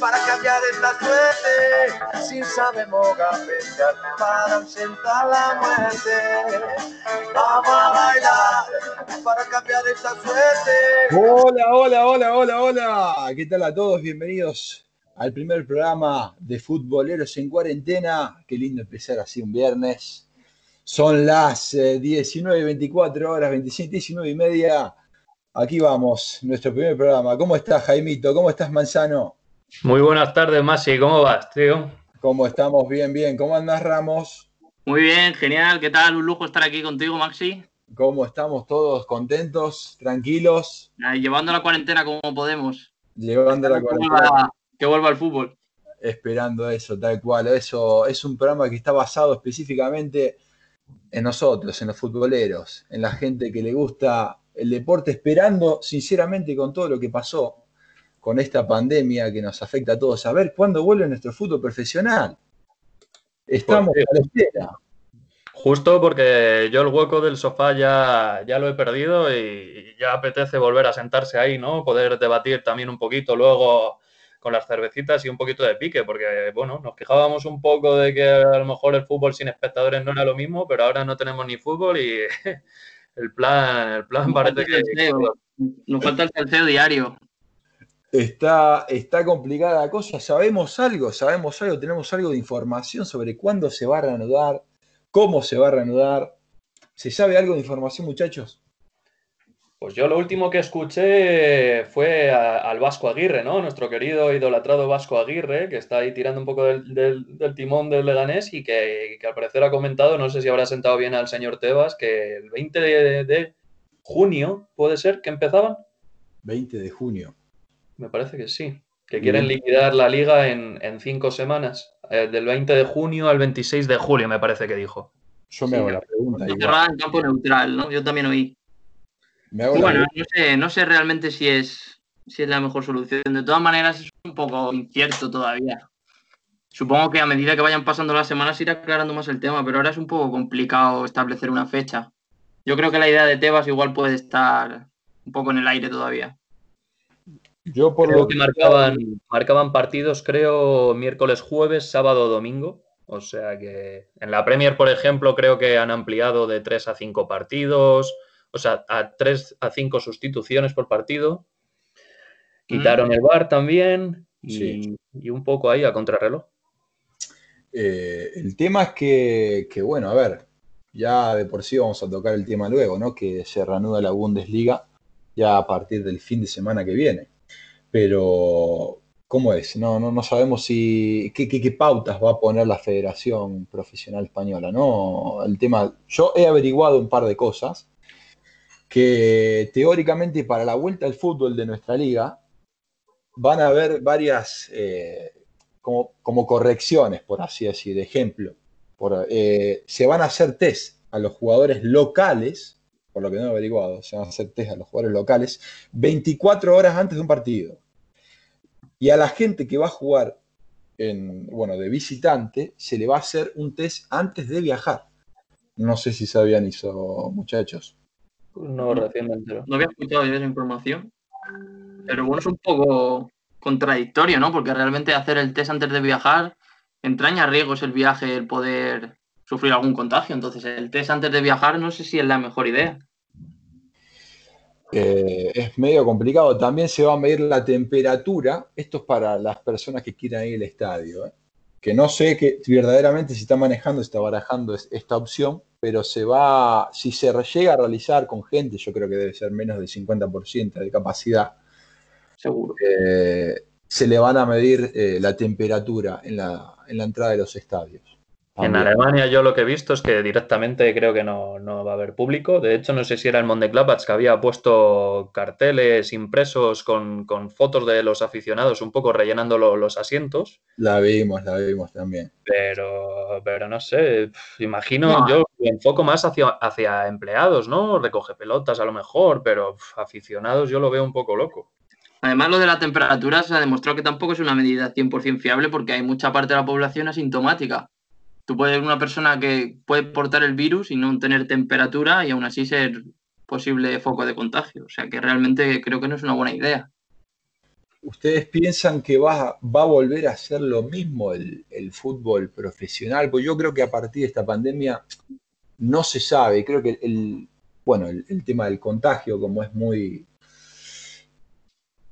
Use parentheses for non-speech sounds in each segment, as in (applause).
para cambiar esta suerte. Si sabemos gambetear para ausentar la muerte. Vamos a bailar para cambiar esta suerte. Hola, hola, hola, hola, hola. ¿Qué tal a todos? Bienvenidos al primer programa de Futboleros en Cuarentena. Qué lindo empezar así un viernes. Son las 19 y 24 horas, 25, 19 y media. Aquí vamos, nuestro primer programa. ¿Cómo estás, Jaimito? ¿Cómo estás, Manzano? Muy buenas tardes, Masi. ¿Cómo vas, tío? ¿Cómo estamos? Bien, bien. ¿Cómo andas, Ramos? Muy bien, genial. ¿Qué tal? Un lujo estar aquí contigo, Maxi. ¿Cómo estamos todos? ¿Contentos? ¿Tranquilos? llevando la cuarentena como podemos. Llevando la cuarentena. que vuelva al fútbol. Esperando eso, tal cual. Eso es un programa que está basado específicamente en nosotros, en los futboleros, en la gente que le gusta el deporte, esperando sinceramente con todo lo que pasó con esta pandemia que nos afecta a todos, a ver cuándo vuelve nuestro fútbol profesional. Estamos a la espera. Justo porque yo el hueco del sofá ya, ya lo he perdido y ya apetece volver a sentarse ahí, ¿no? Poder debatir también un poquito luego con las cervecitas y un poquito de pique, porque bueno, nos quejábamos un poco de que a lo mejor el fútbol sin espectadores no era lo mismo, pero ahora no tenemos ni fútbol y (laughs) el plan, el plan parece que... Nos falta el tercero diario. Está, está complicada la cosa. ¿Sabemos algo? ¿Sabemos algo? ¿Tenemos algo de información sobre cuándo se va a reanudar? ¿Cómo se va a reanudar? ¿Se sabe algo de información, muchachos? Pues yo lo último que escuché fue al Vasco Aguirre, ¿no? Nuestro querido idolatrado Vasco Aguirre, que está ahí tirando un poco del, timón del Leganés y que, al parecer ha comentado, no sé si habrá sentado bien al señor Tebas, que el 20 de, junio, ¿puede ser que empezaban? 20 de junio. Me parece que sí. Que quieren liquidar la liga en, cinco semanas. Eh, del 20 de junio al 26 de julio, me parece que dijo. Yo me hago la pregunta. en campo neutral, ¿no? Yo también oí bueno, no sé, no sé realmente si es, si es la mejor solución. De todas maneras, es un poco incierto todavía. Supongo que a medida que vayan pasando las semanas irá aclarando más el tema, pero ahora es un poco complicado establecer una fecha. Yo creo que la idea de Tebas igual puede estar un poco en el aire todavía. Yo por lo que marcaban, marcaban partidos, creo, miércoles, jueves, sábado, domingo. O sea que en la Premier, por ejemplo, creo que han ampliado de 3 a 5 partidos o sea, a tres a cinco sustituciones por partido. Quitaron mm. el bar también y, un poco ahí a contrarreloj. Eh, el tema es que, bueno, a ver, ya de por sí vamos a tocar el tema luego, ¿no? Que se reanuda la Bundesliga ya a partir del fin de semana que viene. Pero, ¿cómo es? No, no, no sabemos si qué, pautas va a poner la Federación Profesional Española, ¿no? El tema, yo he averiguado un par de cosas que teóricamente para la vuelta al fútbol de nuestra liga van a haber varias eh, como, correcciones, por así decir. Ejemplo, eh, se van a hacer test a los jugadores locales, por lo que no he averiguado, se van a hacer test a los jugadores locales 24 horas antes de un partido. Y a la gente que va a jugar en, bueno, de visitante, se le va a hacer un test antes de viajar. No sé si sabían eso, muchachos. No, recientemente. No había escuchado yo esa información. Pero bueno, es un poco contradictorio, ¿no? Porque realmente hacer el test antes de viajar entraña riesgos el viaje, el poder sufrir algún contagio. Entonces, el test antes de viajar no sé si es la mejor idea. Eh, es medio complicado. También se va a medir la temperatura. Esto es para las personas que quieran ir al estadio. ¿eh? Que no sé que verdaderamente si está manejando, está barajando esta opción pero se va, si se llega a realizar con gente, yo creo que debe ser menos del 50% de capacidad. Seguro. Eh, se le van a medir la temperatura en la, en la entrada de los estadios. En Alemania yo lo que he visto es que directamente creo que no, va a haber público. De hecho, no sé si era el Mönchengladbach que había puesto carteles impresos con, fotos de los aficionados un poco rellenando los asientos. La vimos, la vimos también. Pero, pero no sé, imagino, yo me enfoco más hacia, hacia empleados, ¿no? Recoge pelotas a lo mejor, pero aficionados yo lo veo un poco loco. Además, lo de la temperatura se ha demostrado que tampoco es una medida 100% fiable porque hay mucha parte de la población asintomática. Tú puedes ser una persona que puede portar el virus y no tener temperatura y aún así ser posible foco de contagio. O sea que realmente creo que no es una buena idea. ¿Ustedes piensan que va, va a volver a ser lo mismo el, fútbol profesional? Pues yo creo que a partir de esta pandemia no se sabe. Creo que el, bueno, el, tema del contagio, como es muy...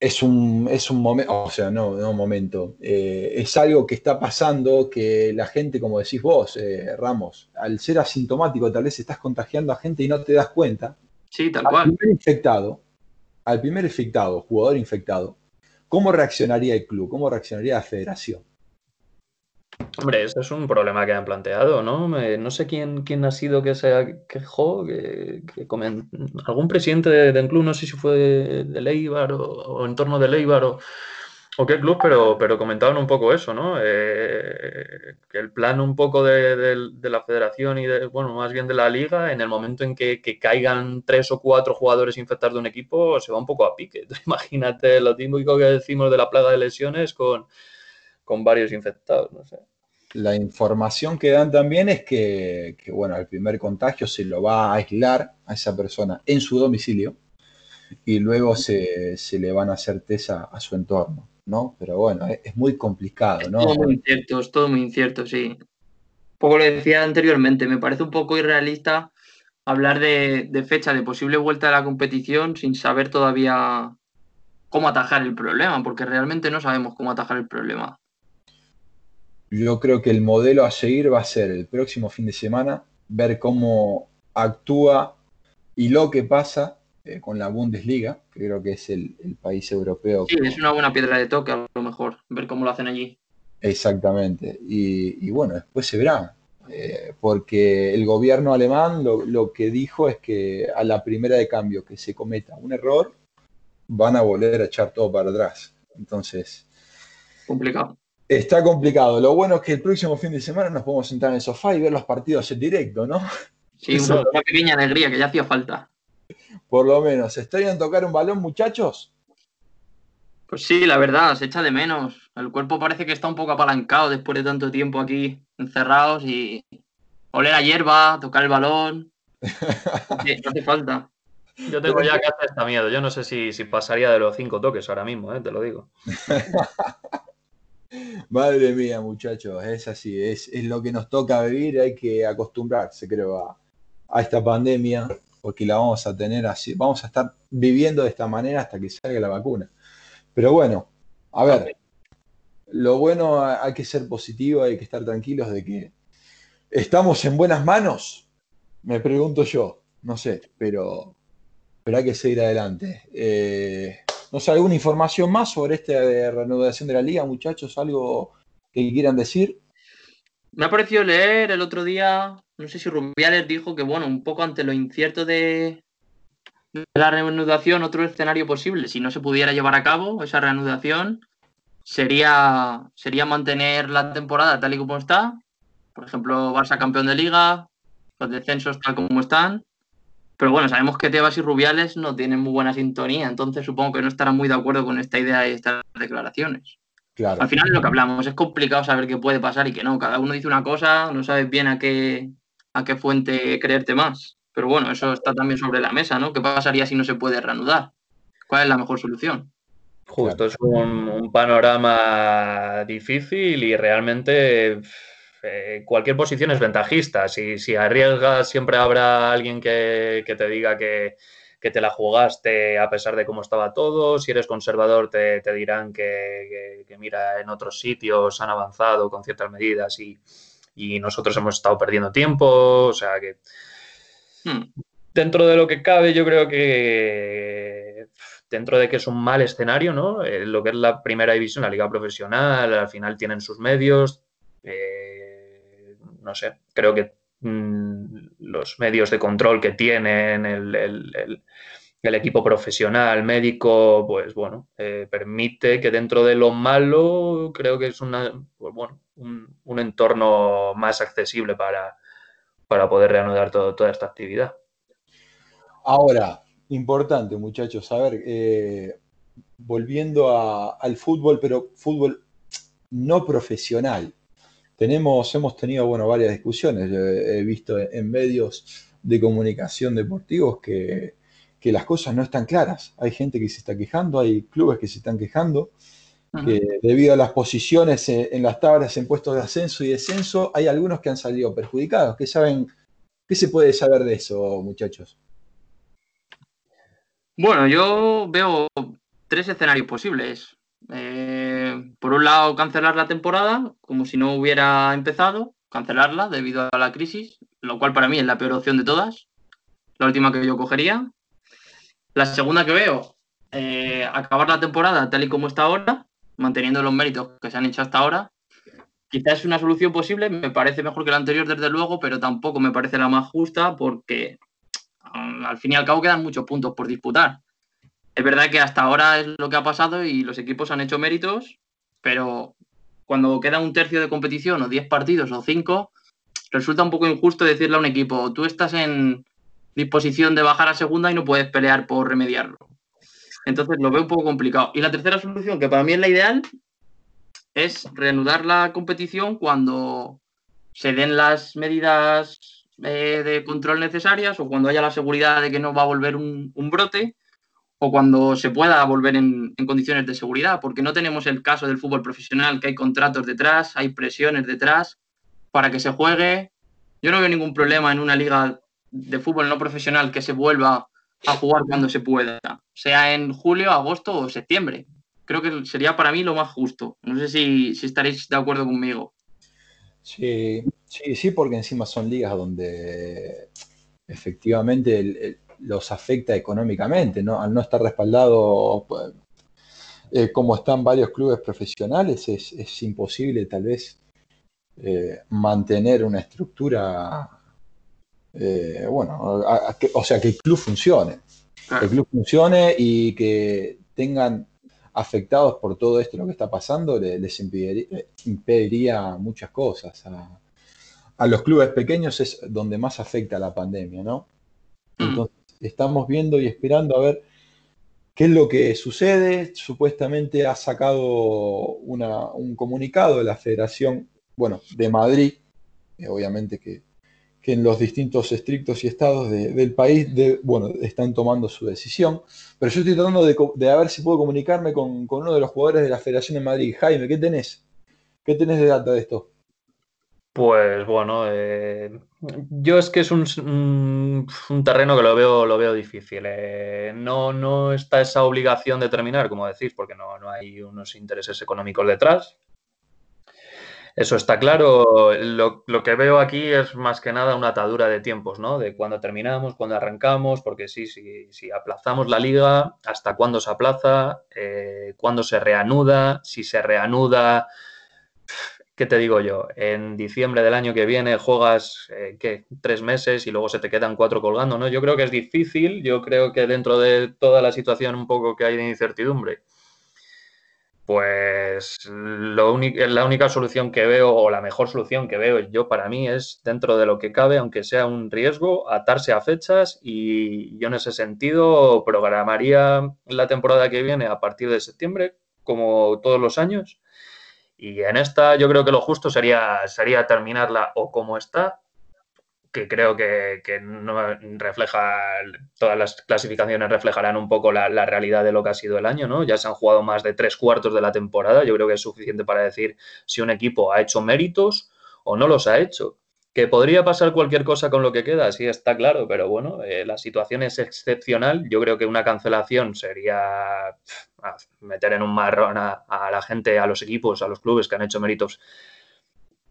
Es un, es un momento, o sea, no, no un momento, eh, es algo que está pasando que la gente, como decís vos, eh, Ramos, al ser asintomático tal vez estás contagiando a gente y no te das cuenta. Sí, tal cual. Al primer infectado, al primer infectado, jugador infectado, ¿cómo reaccionaría el club? ¿Cómo reaccionaría la federación? Hombre, ese es un problema que han planteado, ¿no? no sé quién, quién ha sido que se quejó, que, algún presidente del club, no sé si fue de, de Leibar o, en torno de Leibar o, o qué club, pero, pero comentaban un poco eso, ¿no? Eh, que el plan un poco de, la federación y, de, bueno, más bien de la liga, en el momento en que, caigan tres o cuatro jugadores infectados de un equipo, se va un poco a pique. (laughs) Imagínate lo típico que decimos de la plaga de lesiones con, con varios infectados, no sé. La información que dan también es que, bueno, el primer contagio se lo va a aislar a esa persona en su domicilio y luego se, le van a hacer test a, su entorno, ¿no? Pero bueno, es, muy complicado, ¿no? Todo muy incierto, es todo muy incierto, sí. Poco lo decía anteriormente, me parece un poco irrealista hablar de, de fecha de posible vuelta a la competición sin saber todavía cómo atajar el problema, porque realmente no sabemos cómo atajar el problema. Yo creo que el modelo a seguir va a ser el próximo fin de semana, ver cómo actúa y lo que pasa eh, con la Bundesliga, que creo que es el, país europeo. Sí, es una buena piedra de toque a lo mejor, ver cómo lo hacen allí. Exactamente. Y, bueno, después se verá, eh, porque el gobierno alemán lo, lo, que dijo es que a la primera de cambio que se cometa un error, van a volver a echar todo para atrás. Entonces... Complicado. Está complicado. Lo bueno es que el próximo fin de semana nos podemos sentar en el sofá y ver los partidos en directo, ¿no? Sí, (laughs) una, pequeña alegría que ya hacía falta. Por lo menos. ¿Estarían tocar un balón, muchachos? Pues sí, la verdad, se echa de menos. El cuerpo parece que está un poco apalancado después de tanto tiempo aquí encerrados y oler a hierba, tocar el balón. no hace falta. Yo tengo ya que hacer esta miedo. Yo no sé si, si pasaría de los cinco toques ahora mismo, ¿eh? te lo digo. (laughs) Madre mía, muchachos, es así, es, lo que nos toca vivir, hay que acostumbrarse, creo, a, esta pandemia, porque la vamos a tener así, vamos a estar viviendo de esta manera hasta que salga la vacuna. Pero bueno, a ver, lo bueno hay que ser positivo, hay que estar tranquilos de que estamos en buenas manos, me pregunto yo, no sé, pero, hay que seguir adelante. Eh, no sé, ¿alguna información más sobre esta reanudación de la liga, muchachos? ¿Algo que quieran decir? Me ha parecido leer el otro día, no sé si Rubiales dijo que, bueno, un poco ante lo incierto de, la reanudación, otro escenario posible, si no se pudiera llevar a cabo esa reanudación, sería, sería mantener la temporada tal y como está. Por ejemplo, Barça campeón de liga, los descensos tal como están, pero bueno, sabemos que Tebas y Rubiales no tienen muy buena sintonía, entonces supongo que no estarán muy de acuerdo con esta idea y estas declaraciones. Claro. Al final es lo que hablamos, es complicado saber qué puede pasar y qué no. Cada uno dice una cosa, no sabes bien a qué, a qué fuente creerte más. Pero bueno, eso está también sobre la mesa, ¿no? ¿Qué pasaría si no se puede reanudar? ¿Cuál es la mejor solución? Justo, es un panorama difícil y realmente eh, cualquier posición es ventajista. Si, si, arriesgas, siempre habrá alguien que, te diga que, te la jugaste a pesar de cómo estaba todo. Si eres conservador, te, dirán que, mira, en otros sitios han avanzado con ciertas medidas y, nosotros hemos estado perdiendo tiempo. O sea que. Hmm. Dentro de lo que cabe, yo creo que dentro de que es un mal escenario, ¿no? Eh, lo que es la primera división, la liga profesional, al final tienen sus medios. Eh, no sé, creo que mm, los medios de control que tienen, el, equipo profesional, médico, pues bueno, eh, permite que dentro de lo malo, creo que es una, pues bueno, un, entorno más accesible para, para poder reanudar toda esta actividad. Ahora, importante muchachos, a ver, eh, volviendo al fútbol, pero fútbol no profesional. Tenemos, hemos tenido bueno, varias discusiones. he visto en medios de comunicación deportivos que que las cosas no están claras. Hay gente que se está quejando, hay clubes que se están quejando, que debido a las posiciones en, las tablas en puestos de ascenso y descenso, hay algunos que han salido perjudicados. ¿Qué saben? ¿Qué se puede saber de eso, muchachos? Bueno, yo veo tres escenarios posibles. Eh, por un lado, cancelar la temporada como si no hubiera empezado, cancelarla debido a la crisis, lo cual para mí es la peor opción de todas, la última que yo cogería. La segunda que veo, eh, acabar la temporada tal y como está ahora, manteniendo los méritos que se han hecho hasta ahora. Quizás es una solución posible, me parece mejor que la anterior desde luego, pero tampoco me parece la más justa porque mm, al fin y al cabo quedan muchos puntos por disputar. Es verdad que hasta ahora es lo que ha pasado y los equipos han hecho méritos, pero cuando queda un tercio de competición o 10 partidos o 5, resulta un poco injusto decirle a un equipo, tú estás en disposición de bajar a segunda y no puedes pelear por remediarlo. Entonces lo veo un poco complicado. Y la tercera solución, que para mí es la ideal, es reanudar la competición cuando se den las medidas eh, de control necesarias o cuando haya la seguridad de que no va a volver un, brote o cuando se pueda volver en, condiciones de seguridad, porque no tenemos el caso del fútbol profesional, que hay contratos detrás, hay presiones detrás para que se juegue. Yo no veo ningún problema en una liga de fútbol no profesional que se vuelva a jugar cuando se pueda, sea en julio, agosto o septiembre. Creo que sería para mí lo más justo. No sé si, estaréis de acuerdo conmigo. Sí, sí, sí, porque encima son ligas donde efectivamente los afecta económicamente, ¿no? Al no estar respaldado eh, como están varios clubes profesionales, es, imposible tal vez eh, mantener una estructura eh, bueno, o sea, que el club funcione. Que el club funcione y que tengan afectados por todo esto lo que está pasando, les impediría, muchas cosas. A, los clubes pequeños es donde más afecta la pandemia, ¿no? Mm. Entonces, estamos viendo y esperando a ver qué es lo que sucede. Supuestamente ha sacado un comunicado de la Federación, bueno, de Madrid, obviamente que que en los distintos estrictos y estados del país bueno, están tomando su decisión. Pero yo estoy tratando de, de ver si puedo comunicarme con, uno de los jugadores de la Federación de Madrid. Jaime, ¿qué tenés? ¿Qué tenés de data de esto? Pues bueno, eh, yo es que es un, terreno que lo veo, lo veo difícil. Eh, no, no está esa obligación de terminar, como decís, porque no, no hay unos intereses económicos detrás. Eso está claro. Lo, que veo aquí es más que nada una atadura de tiempos, ¿no? De cuándo terminamos, cuándo arrancamos, porque sí, sí, si aplazamos la liga, hasta cuándo se aplaza, eh, cuándo se reanuda, si se reanuda, ¿qué te digo yo? En diciembre del año que viene juegas, eh, ¿qué? Tres meses y luego se te quedan cuatro colgando, ¿no? Yo creo que es difícil, yo creo que dentro de toda la situación un poco que hay de incertidumbre pues la única solución que veo o la mejor solución que veo yo para mí es dentro de lo que cabe, aunque sea un riesgo, atarse a fechas y yo en ese sentido programaría la temporada que viene a partir de septiembre, como todos los años. Y en esta yo creo que lo justo sería, sería terminarla o como está que creo que, no refleja, todas las clasificaciones reflejarán un poco la, realidad de lo que ha sido el año, ¿no? Ya se han jugado más de tres cuartos de la temporada, yo creo que es suficiente para decir si un equipo ha hecho méritos o no los ha hecho. Que podría pasar cualquier cosa con lo que queda, sí está claro, pero bueno, eh, la situación es excepcional. Yo creo que una cancelación sería meter en un marrón a, la gente, a los equipos, a los clubes que han hecho méritos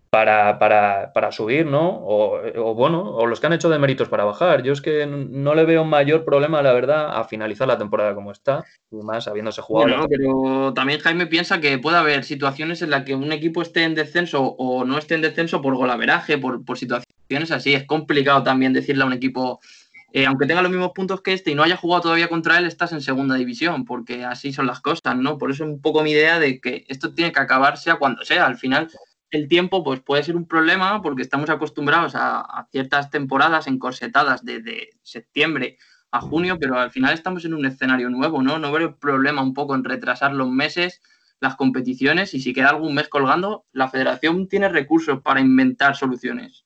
para, para, para subir, ¿no? O, bueno, o los que han hecho de méritos para bajar. Yo es que no le veo mayor problema, la verdad, a finalizar la temporada como está, y más habiéndose jugado. Bueno, pero también Jaime piensa que puede haber situaciones en las que un equipo esté en descenso o no esté en descenso por golaveraje, por, por situaciones así. Es complicado también decirle a un equipo, eh, aunque tenga los mismos puntos que este y no haya jugado todavía contra él, estás en segunda división, porque así son las cosas, ¿no? Por eso es un poco mi idea de que esto tiene que acabar sea cuando sea. Al final el tiempo pues puede ser un problema porque estamos acostumbrados a, ciertas temporadas encorsetadas desde septiembre a junio, pero al final estamos en un escenario nuevo, ¿no? No veo problema un poco en retrasar los meses, las competiciones y si queda algún mes colgando, la federación tiene recursos para inventar soluciones.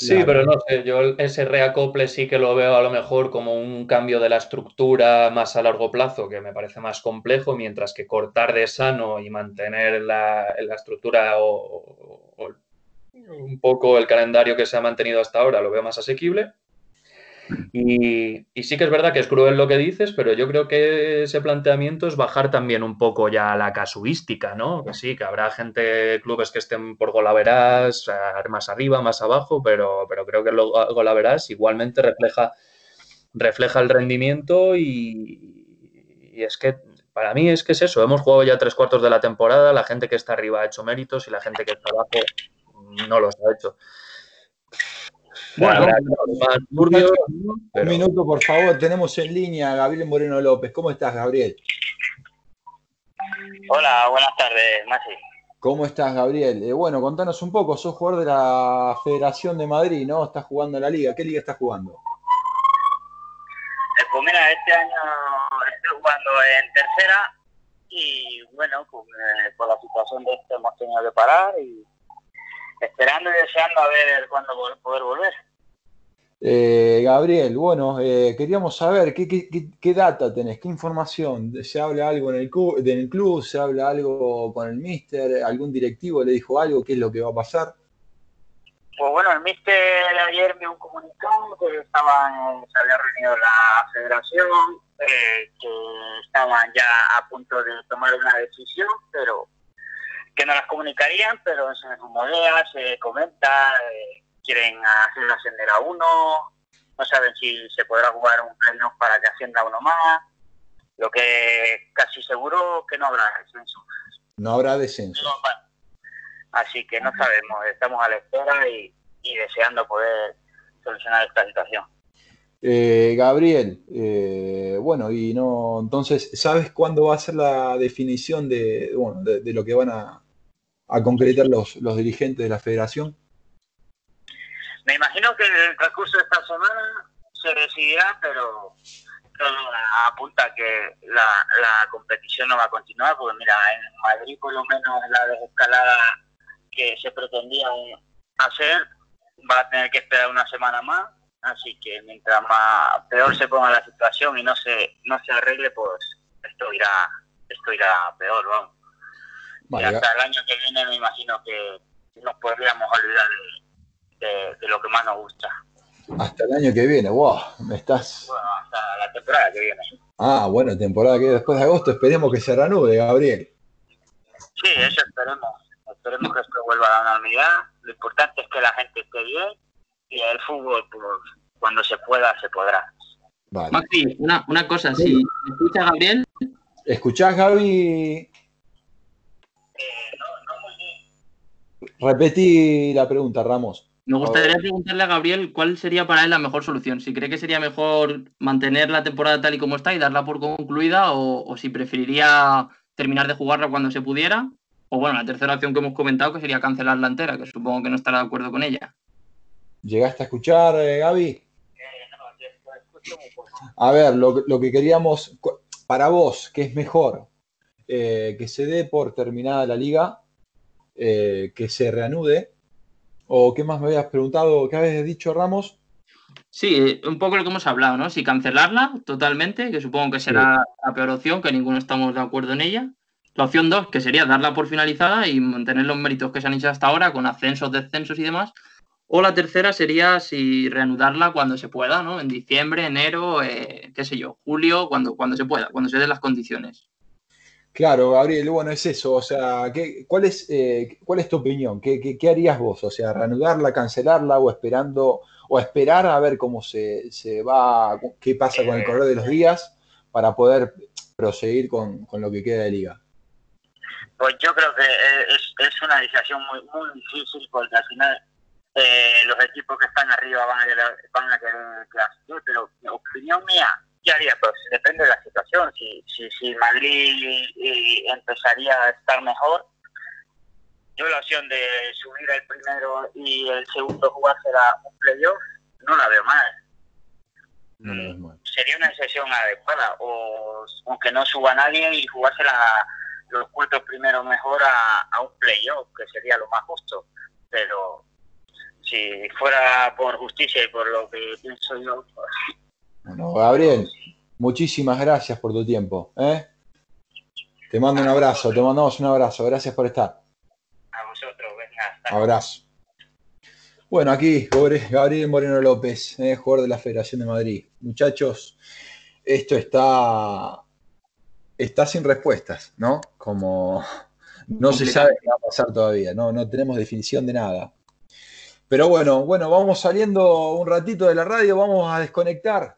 Sí, pero no sé, yo ese reacople sí que lo veo a lo mejor como un cambio de la estructura más a largo plazo, que me parece más complejo, mientras que cortar de sano y mantener la, estructura o, un poco el calendario que se ha mantenido hasta ahora lo veo más asequible. Y, sí que es verdad que es cruel lo que dices, pero yo creo que ese planteamiento es bajar también un poco ya la casuística, ¿no? Que sí, que habrá gente, clubes que estén por golaveras, más arriba, más abajo, pero, pero creo que el golaveras igualmente refleja, refleja el rendimiento y, y es que para mí es que es eso, hemos jugado ya tres cuartos de la temporada, la gente que está arriba ha hecho méritos y la gente que está abajo no los ha hecho. Bueno, un minuto, por favor. Tenemos en línea a Gabriel Moreno López. ¿Cómo estás, Gabriel? Hola, buenas tardes, Masi. ¿Cómo estás, Gabriel? Eh, bueno, contanos un poco. Sos jugador de la Federación de Madrid, ¿no? Estás jugando en la liga. ¿Qué liga estás jugando? Eh, pues mira, este año estoy jugando en tercera y bueno, pues, eh, por la situación de esto hemos tenido que parar y esperando y deseando a ver cuándo poder volver. Eh, Gabriel, bueno, eh, queríamos saber ¿qué, qué, data tenés, qué información. ¿Se habla algo en el, club, en el club? ¿Se habla algo con el mister? ¿Algún directivo le dijo algo? ¿Qué es lo que va a pasar? Pues bueno, el mister ayer me un comunicado que estaban, se había reunido la federación, eh, que estaban ya a punto de tomar una decisión, pero que no las comunicarían, pero se modea, se comenta, eh, quieren hacer ascender a uno, no saben si se podrá jugar un pleno para que ascienda uno más, lo que casi seguro que no habrá descenso. No habrá descenso. así que no sabemos, estamos a la espera y, deseando poder solucionar esta situación. Eh, Gabriel, eh, bueno, y no, entonces, ¿sabes cuándo va a ser la definición de, bueno, de lo que van a, a concretar los, los dirigentes de la federación? Me imagino que en el transcurso de esta semana se decidirá, pero todo apunta que la, la competición no va a continuar, porque mira, en Madrid por lo menos la desescalada que se pretendía hacer va a tener que esperar una semana más, así que mientras más peor se ponga la situación y no se no se arregle, pues esto irá esto irá peor, vamos y hasta el año que viene me imagino que nos podríamos olvidar de, lo que más nos gusta. Hasta el año que viene, wow, me estás... Bueno, hasta la temporada que viene. Ah, bueno, temporada que viene después de agosto, esperemos que se reanude, Gabriel. Sí, eso esperemos. Esperemos que esto vuelva a la normalidad. Lo importante es que la gente esté bien y el fútbol, pues, cuando se pueda, se podrá. Vale. Maxi, una, una cosa, si escucha Gabriel. ¿Escuchás, Gaby? Repetí la pregunta, Ramos. Me gustaría preguntarle a Gabriel cuál sería para él la mejor solución. Si cree que sería mejor mantener la temporada tal y como está y darla por concluida o, si preferiría terminar de jugarla cuando se pudiera. O bueno, la tercera opción que hemos comentado que sería cancelarla entera, que supongo que no estará de acuerdo con ella. ¿Llegaste a escuchar, eh, Gaby? A ver, lo, lo, que queríamos, para vos, ¿qué es mejor? Eh, ¿Que se dé por terminada la liga eh, que se reanude. ¿O qué más me habías preguntado? ¿Qué habías dicho, Ramos? Sí, un poco lo que hemos hablado, ¿no? Si cancelarla totalmente, que supongo que será la peor opción, que ninguno estamos de acuerdo en ella. La opción dos, que sería darla por finalizada y mantener los méritos que se han hecho hasta ahora, con ascensos, descensos y demás. O la tercera sería si reanudarla cuando se pueda, ¿no? En diciembre, enero, eh, qué sé yo, julio, cuando, cuando se pueda, cuando se den las condiciones. Claro, Gabriel, bueno, es eso. O sea, ¿qué, cuál, es, eh, ¿cuál es tu opinión? ¿Qué, ¿Qué, harías vos? O sea, reanudarla, cancelarla o esperando, o esperar a ver cómo se, se va, qué pasa con el correr de los días para poder proseguir con, con lo que queda de liga. Pues yo creo que es, es una decisión muy, muy difícil porque al final eh, los equipos que están arriba van a querer, van a querer pero mi opinión mía, ¿qué haría? Pues depende de la situación. Si, si, si Madrid eh, empezaría a estar mejor, yo la opción de subir el primero y el segundo jugársela un playoff no la veo mal. Sería una sesión adecuada, o aunque no suba nadie y jugársela los cuatro primeros mejor a, a un playoff, que sería lo más justo. Pero si fuera por justicia y por lo que pienso yo. Pues, bueno, Gabriel, muchísimas gracias por tu tiempo. ¿eh? Te mando un abrazo, te mandamos un abrazo. Gracias por estar. A vosotros, venga. Abrazo. Bueno, aquí Gabriel Moreno López, ¿eh? jugador de la Federación de Madrid. Muchachos, esto está, está sin respuestas, ¿no? Como no se sabe qué va a pasar todavía, ¿no? no tenemos definición de nada. Pero bueno, bueno, vamos saliendo un ratito de la radio, vamos a desconectar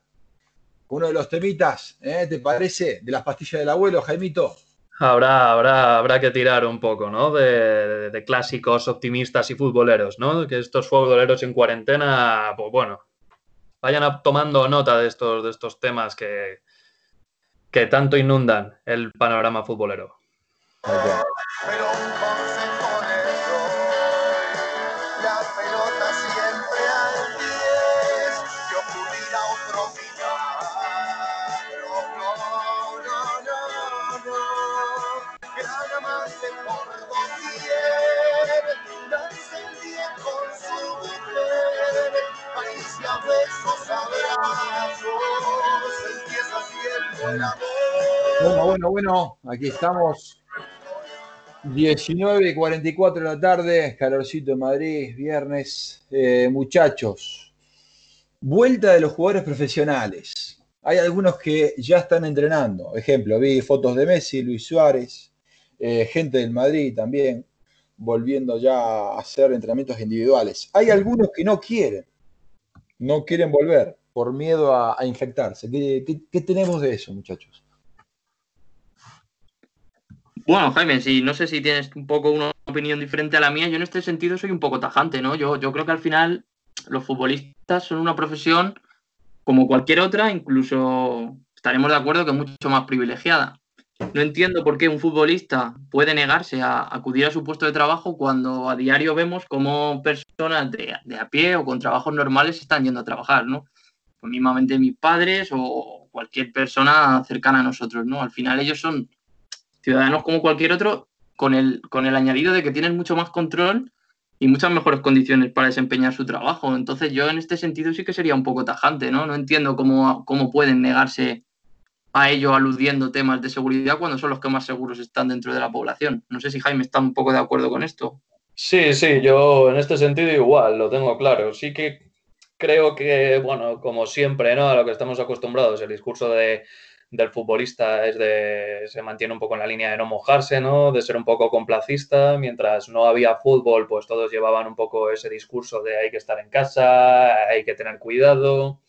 uno de los temitas, ¿eh? ¿te parece? De las pastillas del abuelo, Jaimito. Habrá, habrá, habrá que tirar un poco, ¿no? De, clásicos optimistas y futboleros, ¿no? Que estos futboleros en cuarentena, pues bueno, vayan tomando nota de estos, de estos temas que, que tanto inundan el panorama futbolero. Bueno, bueno, bueno, aquí estamos. 19 y 44 de la tarde, calorcito en Madrid, viernes. Eh, muchachos, vuelta de los jugadores profesionales. Hay algunos que ya están entrenando. Ejemplo, vi fotos de Messi, Luis Suárez, eh, gente del Madrid también, volviendo ya a hacer entrenamientos individuales. Hay algunos que no quieren, no quieren volver por miedo a, infectarse. ¿Qué, tenemos de eso, muchachos? Bueno, Jaime, sí, no sé si tienes un poco una opinión diferente a la mía. Yo en este sentido soy un poco tajante, ¿no? Yo, yo creo que al final los futbolistas son una profesión como cualquier otra, incluso estaremos de acuerdo que mucho más privilegiada. No entiendo por qué un futbolista puede negarse a acudir a su puesto de trabajo cuando a diario vemos cómo personas de, de a pie o con trabajos normales están yendo a trabajar, ¿no? Pues mismamente mis padres o cualquier persona cercana a nosotros, ¿no? Al final ellos son ciudadanos como cualquier otro, con el, con el añadido de que tienen mucho más control y muchas mejores condiciones para desempeñar su trabajo. Entonces yo en este sentido sí que sería un poco tajante, ¿no? No entiendo cómo, cómo pueden negarse a ello aludiendo temas de seguridad cuando son los que más seguros están dentro de la población. No sé si Jaime está un poco de acuerdo con esto. Sí, sí, yo en este sentido igual, lo tengo claro. Sí que creo que, bueno, como siempre, ¿no? A lo que estamos acostumbrados, el discurso de, del futbolista es de, se mantiene un poco en la línea de no mojarse, ¿no? De ser un poco complacista, mientras no había fútbol, pues todos llevaban un poco ese discurso de hay que estar en casa, hay que tener cuidado.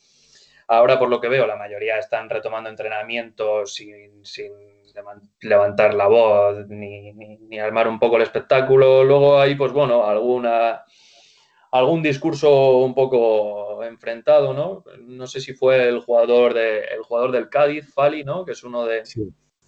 Ahora, por lo que veo, la mayoría están retomando entrenamientos sin, levantar la voz ni, ni, armar un poco el espectáculo. Luego hay, pues bueno, alguna algún discurso un poco enfrentado, ¿no? No sé si fue el jugador, de, el jugador del Cádiz, Fali, ¿no? Que es uno de,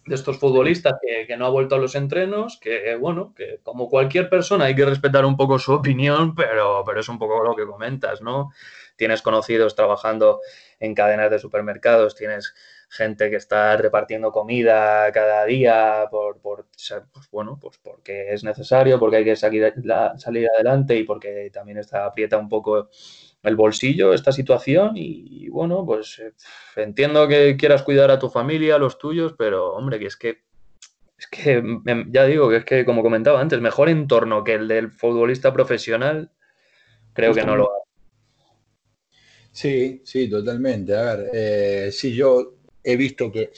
de estos futbolistas que, no ha vuelto a los entrenos, que bueno, que como cualquier persona hay que respetar un poco su opinión, pero, pero es un poco lo que comentas, ¿no? Tienes conocidos trabajando en cadenas de supermercados, tienes gente que está repartiendo comida cada día por, por pues bueno, pues porque es necesario, porque hay que salir, salir adelante y porque también está aprieta un poco el bolsillo esta situación y, bueno, pues eh, entiendo que quieras cuidar a tu familia, a los tuyos, pero hombre, que es que es que em, ya digo que es que como comentaba antes, mejor entorno que el del futbolista profesional, creo que no lo hay. Sí, sí, totalmente. A ver, eh, sí, yo he visto que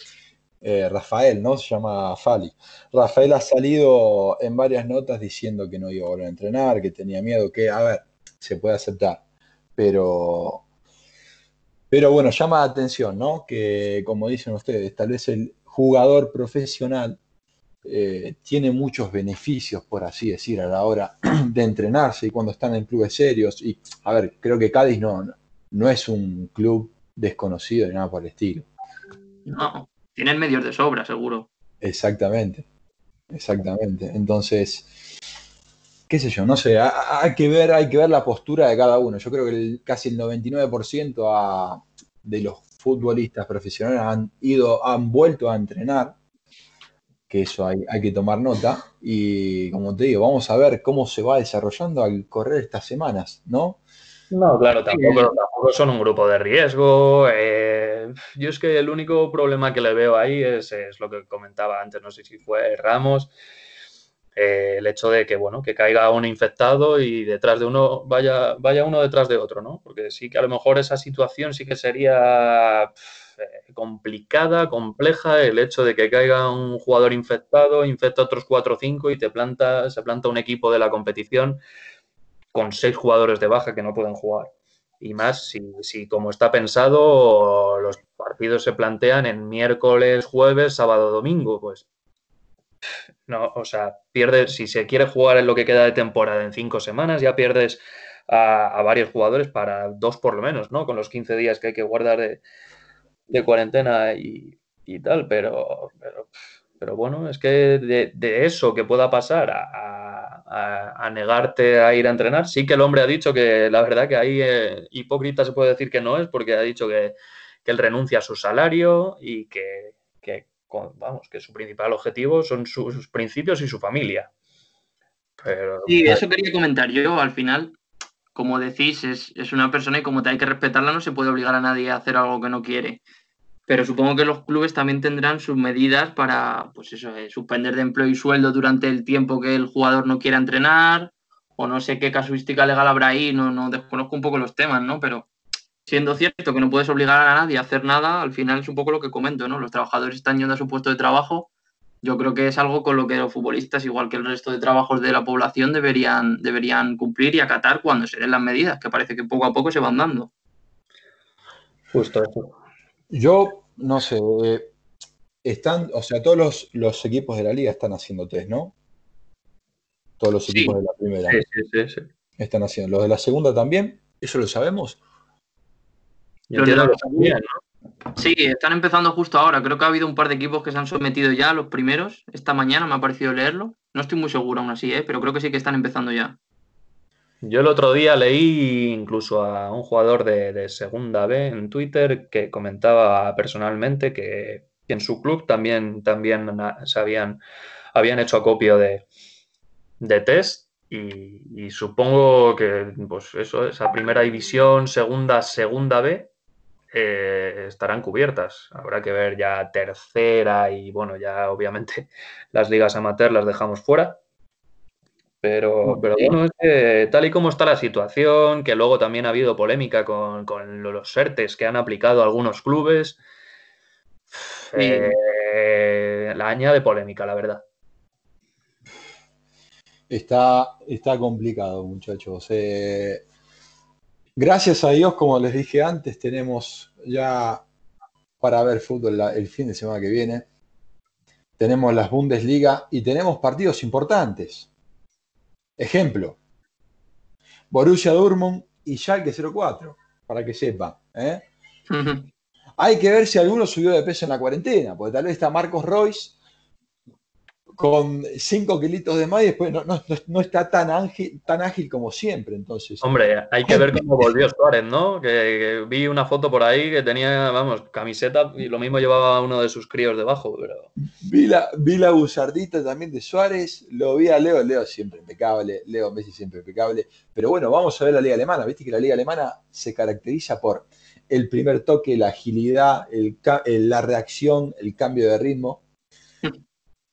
eh, Rafael, ¿no? Se llama Fali. Rafael ha salido en varias notas diciendo que no iba a volver a entrenar, que tenía miedo, que, a ver, se puede aceptar, pero, pero bueno, llama la atención, ¿no? Que, como dicen ustedes, tal vez el jugador profesional eh, tiene muchos beneficios, por así decir, a la hora (clears throat) de entrenarse y cuando están en clubes serios. Y, a ver, creo que Cádiz no, no es un club desconocido ni nada por el estilo. No, tienen medios de sobra, seguro. Exactamente, exactamente. Entonces, qué sé yo, no sé, hay que ver, hay que ver la postura de cada uno. Yo creo que casi el 99% de los futbolistas profesionales han ido, han vuelto a entrenar, que eso hay, hay que tomar nota. Y como te digo, vamos a ver cómo se va desarrollando al correr estas semanas, ¿no? No, claro, tampoco, son un grupo de riesgo. Eh, yo es que el único problema que le veo ahí es, lo que comentaba antes, no sé si fue Ramos, eh, el hecho de que, bueno, que caiga uno infectado y detrás de uno vaya, vaya uno detrás de otro, ¿no? Porque sí que a lo mejor esa situación sí que sería eh, complicada, compleja, el hecho de que caiga un jugador infectado, infecta a otros cuatro o cinco y te planta, se planta un equipo de la competición con seis jugadores de baja que no pueden jugar. Y más si, si, como está pensado, los partidos se plantean en miércoles, jueves, sábado, domingo, pues no, o sea, pierdes, si se quiere jugar en lo que queda de temporada en cinco semanas, ya pierdes a, varios jugadores para dos por lo menos, ¿no? Con los 15 días que hay que guardar de, cuarentena y, tal, pero, pero, bueno, es que de, eso que pueda pasar a, negarte a ir a entrenar, sí que el hombre ha dicho que la verdad que ahí eh, hipócrita se puede decir que no es, porque ha dicho que, que él renuncia a su salario y que, que vamos, que su principal objetivo son sus principios y su familia. Pero... Sí, eso quería comentar yo. Al final, como decís, es, una persona y como te hay que respetarla, no se puede obligar a nadie a hacer algo que no quiere. Pero supongo que los clubes también tendrán sus medidas para, pues eso, eh, suspender de empleo y sueldo durante el tiempo que el jugador no quiera entrenar, o no sé qué casuística legal habrá ahí, no, no desconozco un poco los temas, ¿no? Pero siendo cierto que no puedes obligar a nadie a hacer nada, al final es un poco lo que comento, ¿no? Los trabajadores están yendo a su puesto de trabajo. Yo creo que es algo con lo que los futbolistas, igual que el resto de trabajos de la población, deberían, deberían cumplir y acatar cuando se den las medidas, que parece que poco a poco se van dando. Justo eso. Yo, no sé, eh, están, o sea, todos los, los, equipos de la liga están haciendo test, ¿no? Todos los equipos de la primera. Sí, sí, sí, Están haciendo. Los de la segunda también, eso lo sabemos. Sí, están empezando justo ahora. Creo que ha habido un par de equipos que se han sometido ya a los primeros. Esta mañana me ha parecido leerlo. No estoy muy seguro aún así, ¿eh? pero creo que sí que están empezando ya. Yo el otro día leí incluso a un jugador de, segunda B en Twitter que comentaba personalmente que, en su club también, también se habían, habían hecho acopio de, de test y, supongo que pues eso, esa primera división, segunda, segunda B, eh, estarán cubiertas. Habrá que ver ya tercera y bueno, ya obviamente (laughs) las ligas amateur las dejamos fuera. Pero, pero bueno, es que tal y como está la situación, que luego también ha habido polémica con, los SERTES que han aplicado algunos clubes, eh, la añade polémica, la verdad. Está, está complicado, muchachos. Eh, gracias a Dios, como les dije antes, tenemos ya para ver fútbol el fin de semana que viene. Tenemos las Bundesliga y tenemos partidos importantes. Ejemplo, Borussia Dortmund y Schalke 04, para que sepa. ¿eh? Hay que ver si alguno subió de peso en la cuarentena, porque tal vez está Marcos Royce con 5 kilitos de más y después no, está tan ágil, tan ágil como siempre. Entonces. Hombre, hay que ver cómo volvió Suárez, ¿no? Que, vi una foto por ahí que tenía, vamos, camiseta y lo mismo llevaba uno de sus críos debajo. Pero... Vi la, vi la también de Suárez, lo vi a Leo, Leo siempre impecable, Leo Messi siempre impecable. Pero bueno, vamos a ver la liga alemana. Viste que la liga alemana se caracteriza por el primer toque, la agilidad, la reacción, el cambio de ritmo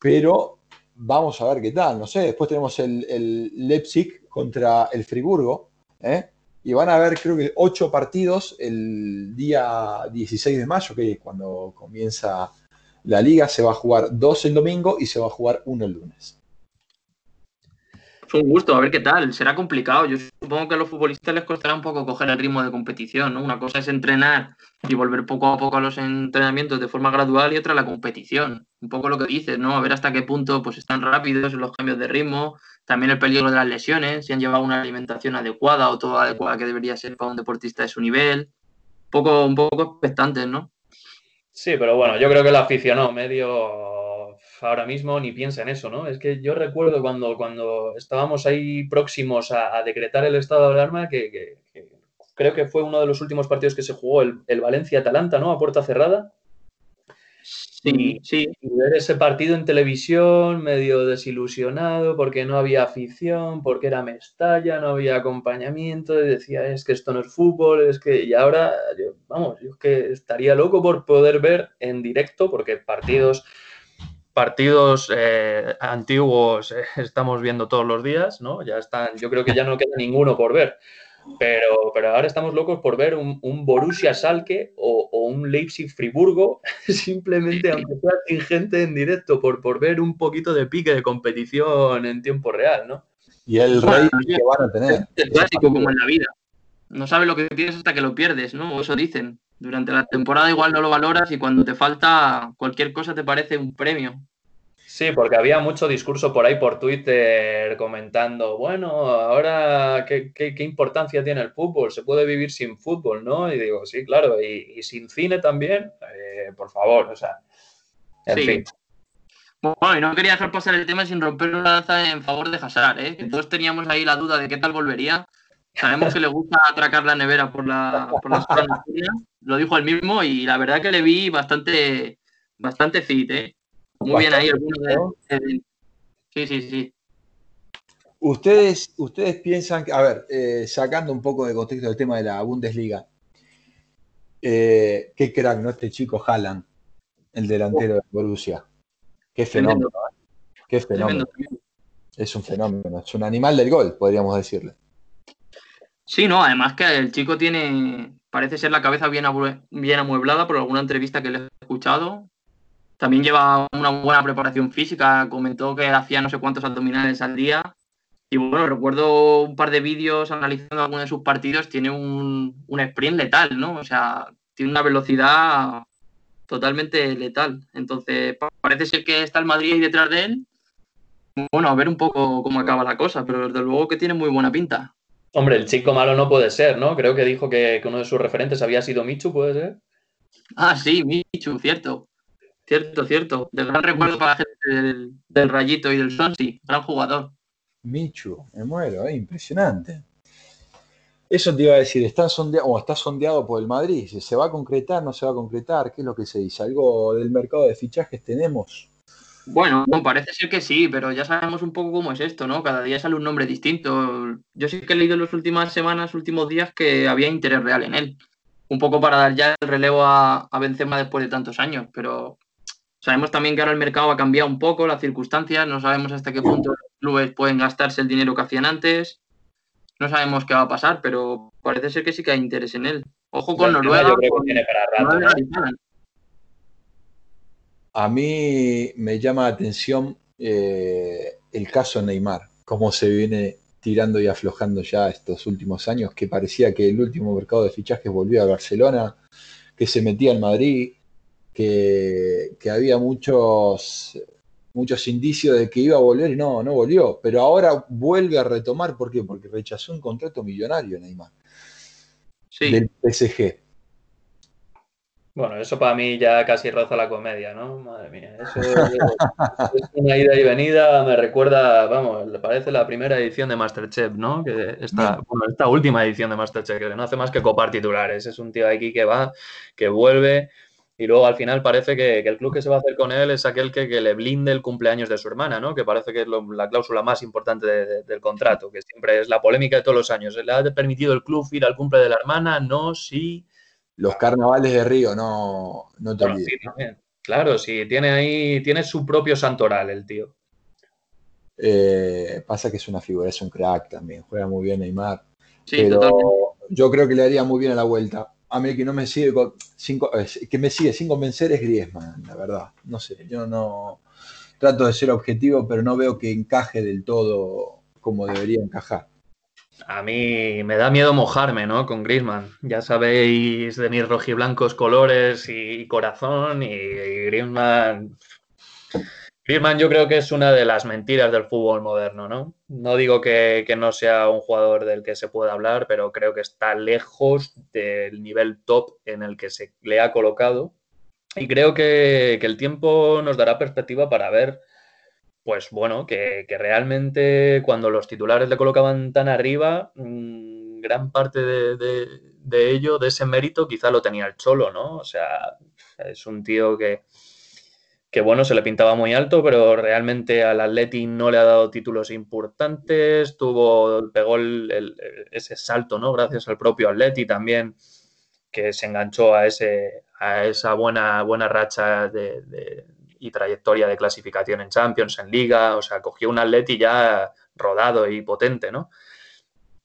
pero vamos a ver qué tal, no sé, después tenemos el, Leipzig contra el Friburgo, ¿eh? y van a haber creo que ocho partidos el día 16 de mayo, que es cuando comienza la liga, se va a jugar dos el domingo y se va a jugar uno el lunes un gusto, a ver qué tal. Será complicado. Yo supongo que a los futbolistas les costará un poco coger el ritmo de competición, ¿no? Una cosa es entrenar y volver poco a poco a los entrenamientos de forma gradual y otra la competición. Un poco lo que dices, ¿no? A ver hasta qué punto pues están rápidos los cambios de ritmo, también el peligro de las lesiones, si han llevado una alimentación adecuada o todo adecuada que debería ser para un deportista de su nivel. Un poco, un poco expectantes, ¿no? Sí, pero bueno, yo creo que el aficionado medio ahora mismo ni piensa en eso, ¿no? Es que yo recuerdo cuando, cuando estábamos ahí próximos a, decretar el estado de alarma, que, creo que fue uno de los últimos partidos que se jugó el, Valencia-Atalanta, ¿no? A puerta cerrada. Sí, sí. ver ese partido en televisión medio desilusionado porque no había afición, porque era Mestalla, no había acompañamiento, y decía, es que esto no es fútbol, es que... Y ahora, vamos, yo es que estaría loco por poder ver en directo, porque partidos partidos eh, antiguos eh, (laughs) estamos viendo todos los días, ¿no? Ya están, yo creo que ya no queda ninguno por ver. Pero, pero ahora estamos locos por ver un, Borussia Salke o, un Leipzig Friburgo, (laughs) simplemente aunque sea sin gente en directo, por, por ver un poquito de pique de competición en tiempo real, ¿no? Y el rey que van a tener. Es clásico como en la vida. No sabes lo que tienes hasta que lo pierdes, ¿no? Eso dicen. Durante la temporada igual no lo valoras y cuando te falta cualquier cosa te parece un premio. Sí, porque había mucho discurso por ahí por Twitter comentando, bueno, ahora qué, importancia tiene el fútbol, se puede vivir sin fútbol, ¿no? Y digo, sí, claro, y, sin cine también, eh, por favor, o sea, en fin. Bueno, y no quería dejar pasar el tema sin romper una lanza en favor de Hazard, ¿eh? Todos teníamos ahí la duda de qué tal volvería. Sabemos que le gusta atracar la nevera por la por las lo dijo él mismo y la verdad que le vi bastante bastante fit, ¿eh? Muy bien ahí, Sí, sí, sí. Ustedes, ustedes piensan, que, a ver, eh, sacando un poco de contexto del tema de la Bundesliga, eh, qué crack, ¿no? Este chico Haaland, el delantero de Borussia. Qué fenómeno, ¿eh? Qué fenómeno. Es un fenómeno, es un animal del gol, podríamos decirle. Sí, no, además que el chico tiene, parece ser la cabeza bien, bien amueblada por alguna entrevista que le he escuchado. También lleva una buena preparación física, comentó que hacía no sé cuántos abdominales al día. Y bueno, recuerdo un par de vídeos analizando algunos de sus partidos, tiene un, un sprint letal, ¿no? O sea, tiene una velocidad totalmente letal. Entonces, parece ser que está el Madrid ahí detrás de él. Bueno, a ver un poco cómo acaba la cosa, pero desde luego que tiene muy buena pinta. Hombre, el chico malo no puede ser, ¿no? Creo que dijo que, que uno de sus referentes había sido Michu, ¿puede ser? Ah, sí, Michu, cierto. Cierto, cierto. De gran recuerdo para la gente del, Rayito y del Sonsi. Gran jugador. Michu, me muero, eh, impresionante. Eso te iba a decir, está sondeado, o está sondeado por el Madrid. ¿Se va a concretar, no se va a concretar? ¿Qué es lo que se dice? ¿Algo del mercado de fichajes tenemos? Bueno, parece ser que sí, pero ya sabemos un poco cómo es esto, ¿no? Cada día sale un nombre distinto. Yo sí que he leído en las últimas semanas, últimos días, que había interés real en él. Un poco para dar ya el relevo a, a Benzema después de tantos años, pero Sabemos también que ahora el mercado ha cambiado un poco, las circunstancias, no sabemos hasta qué punto los clubes pueden gastarse el dinero que hacían antes. No sabemos qué va a pasar, pero parece ser que sí que hay interés en él. Ojo con Noruega. A mí me llama la atención eh, el caso Neymar, cómo se viene tirando y aflojando ya estos últimos años, que parecía que el último mercado de fichajes volvió a Barcelona, que se metía en Madrid, que, había muchos, muchos indicios de que iba a volver y no, no volvió. Pero ahora vuelve a retomar, ¿por qué? Porque rechazó un contrato millonario Neymar. Sí. Del PSG. Bueno, eso para mí ya casi roza la comedia, ¿no? Madre mía, eso es, una ida y venida, me recuerda, vamos, le parece la primera edición de Masterchef, ¿no? Que esta, bueno, esta última edición de Masterchef, que no hace más que copar titulares, es un tío aquí que va, que vuelve, y luego al final parece que, el club que se va a hacer con él es aquel que, le blinde el cumpleaños de su hermana, ¿no? Que parece que es la cláusula más importante del contrato, que siempre es la polémica de todos los años. ¿Le ha permitido el club ir al cumple de la hermana? No, sí. Los carnavales de Río, no, no te olvides. claro, sí, tiene ahí, tiene su propio santoral el tío. Eh, pasa que es una figura, es un crack también, juega muy bien Neymar. Sí, pero yo creo que le haría muy bien a la vuelta a mí que no me sigue sin, que me sigue sin convencer es Griezmann, la verdad. No sé, yo no trato de ser objetivo, pero no veo que encaje del todo como debería encajar. A mí me da miedo mojarme, ¿no? Con Griezmann. Ya sabéis de mis rojiblancos colores y corazón y, y Griezmann Griezmann yo creo que es una de las mentiras del fútbol moderno, ¿no? No digo que, no sea un jugador del que se pueda hablar, pero creo que está lejos del nivel top en el que se le ha colocado. Y creo que, el tiempo nos dará perspectiva para ver, pues bueno, que, realmente cuando los titulares le colocaban tan arriba, mm, gran parte de, de ello, de ese mérito, quizá lo tenía el Cholo, ¿no? O sea, es un tío que que bueno, se le pintaba muy alto, pero realmente al Atleti no le ha dado títulos importantes, tuvo, pegó ese salto, ¿no? Gracias al propio Atleti también, que se enganchó a, ese, a esa buena, buena racha de, y trayectoria de clasificación en Champions, en Liga, o sea, cogió un Atleti ya rodado y potente, ¿no?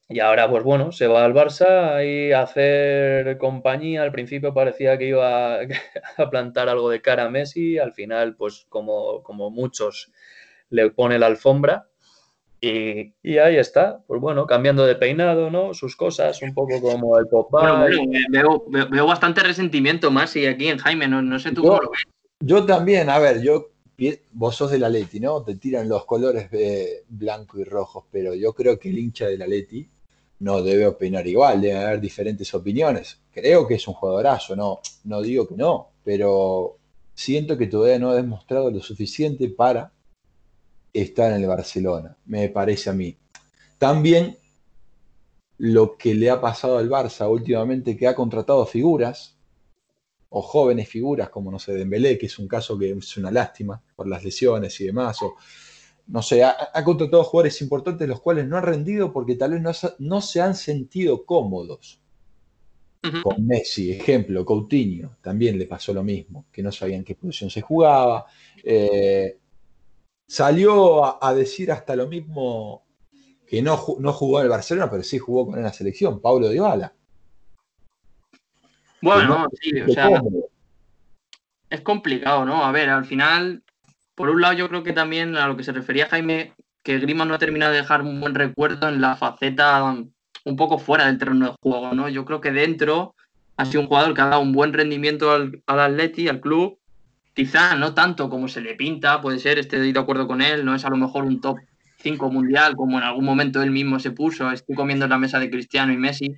Y ahora, pues bueno, se va al Barça y a hacer compañía. Al principio parecía que iba (laughs) a plantar algo de cara a Messi. Al final, pues como, como muchos, le pone la alfombra. Y, ahí está, pues bueno, cambiando de peinado, ¿no? Sus cosas, un poco como el papá. Bueno, veo, bastante resentimiento más y aquí en Jaime, no, sé tú cómo lo ves. Yo también, a ver, yo vos sos de la Leti, ¿no? Te tiran los colores eh, blanco y rojos, pero yo creo que el hincha de la Leti no debe opinar igual, debe haber diferentes opiniones. Creo que es un jugadorazo, no, no digo que no, pero siento que todavía no ha demostrado lo suficiente para estar en el Barcelona, me parece a mí. También lo que le ha pasado al Barça últimamente, que ha contratado figuras, o jóvenes figuras, como no sé, Dembélé, que es un caso que es una lástima por las lesiones y demás, o no sé, ha, contratado jugadores importantes los cuales no han rendido porque tal vez no, se han sentido cómodos. Con Messi, ejemplo, Coutinho, también le pasó lo mismo, que no sabían qué posición se jugaba. Eh, salió a, decir hasta lo mismo que no, no jugó en el Barcelona, pero sí jugó con la selección, Pablo Dybala. Bueno, sí, o sea, es complicado, ¿no? A ver, al final por un lado, yo creo que también a lo que se refería Jaime, que Griezmann no ha terminado de dejar un buen recuerdo en la faceta un poco fuera del terreno de juego, ¿no? Yo creo que dentro ha sido un jugador que ha dado un buen rendimiento al, al Atleti, al club. Quizá no tanto como se le pinta, puede ser, estoy de acuerdo con él, no es a lo mejor un top 5 mundial como en algún momento él mismo se puso, estoy comiendo en la mesa de Cristiano y Messi,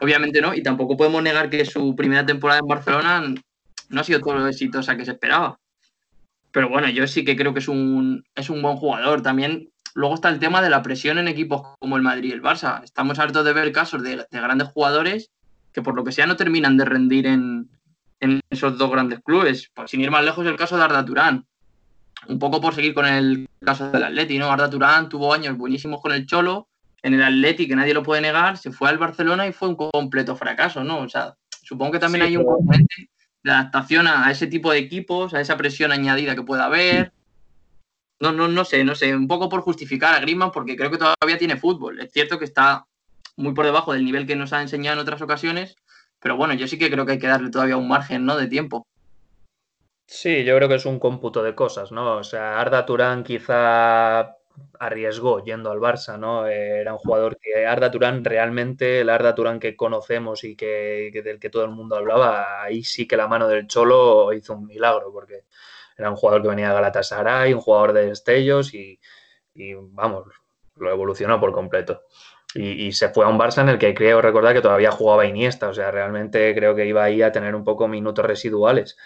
obviamente no, y tampoco podemos negar que su primera temporada en Barcelona no ha sido todo lo exitosa que se esperaba. Pero bueno, yo sí que creo que es un, es un buen jugador. También luego está el tema de la presión en equipos como el Madrid y el Barça. Estamos hartos de ver casos de, grandes jugadores que por lo que sea no terminan de rendir en, esos dos grandes clubes. Sin ir más lejos, el caso de Arda Turán. Un poco por seguir con el caso del Atleti, ¿no? Arda Turán tuvo años buenísimos con el Cholo, en el Atleti, que nadie lo puede negar, se fue al Barcelona y fue un completo fracaso, ¿no? O sea, supongo que también hay un componente de adaptación a ese tipo de equipos, a esa presión añadida que pueda haber. No, no, no sé, no sé, un poco por justificar a Griezmann porque creo que todavía tiene fútbol. Es cierto que está muy por debajo del nivel que nos ha enseñado en otras ocasiones, pero bueno, yo sí que creo que hay que darle todavía un margen, ¿no? De tiempo. Sí, yo creo que es un cómputo de cosas, ¿no? O sea, Arda Turán quizá arriesgó yendo al Barça, ¿no? Era un jugador que Arda Turán realmente, el Arda Turán que conocemos y que, del que todo el mundo hablaba, ahí sí que la mano del Cholo hizo un milagro, porque era un jugador que venía de Galatasaray, un jugador de destellos y, vamos, lo evolucionó por completo. Y, y, se fue a un Barça en el que creo recordar que todavía jugaba Iniesta, o sea, realmente creo que iba ahí a tener un poco minutos residuales.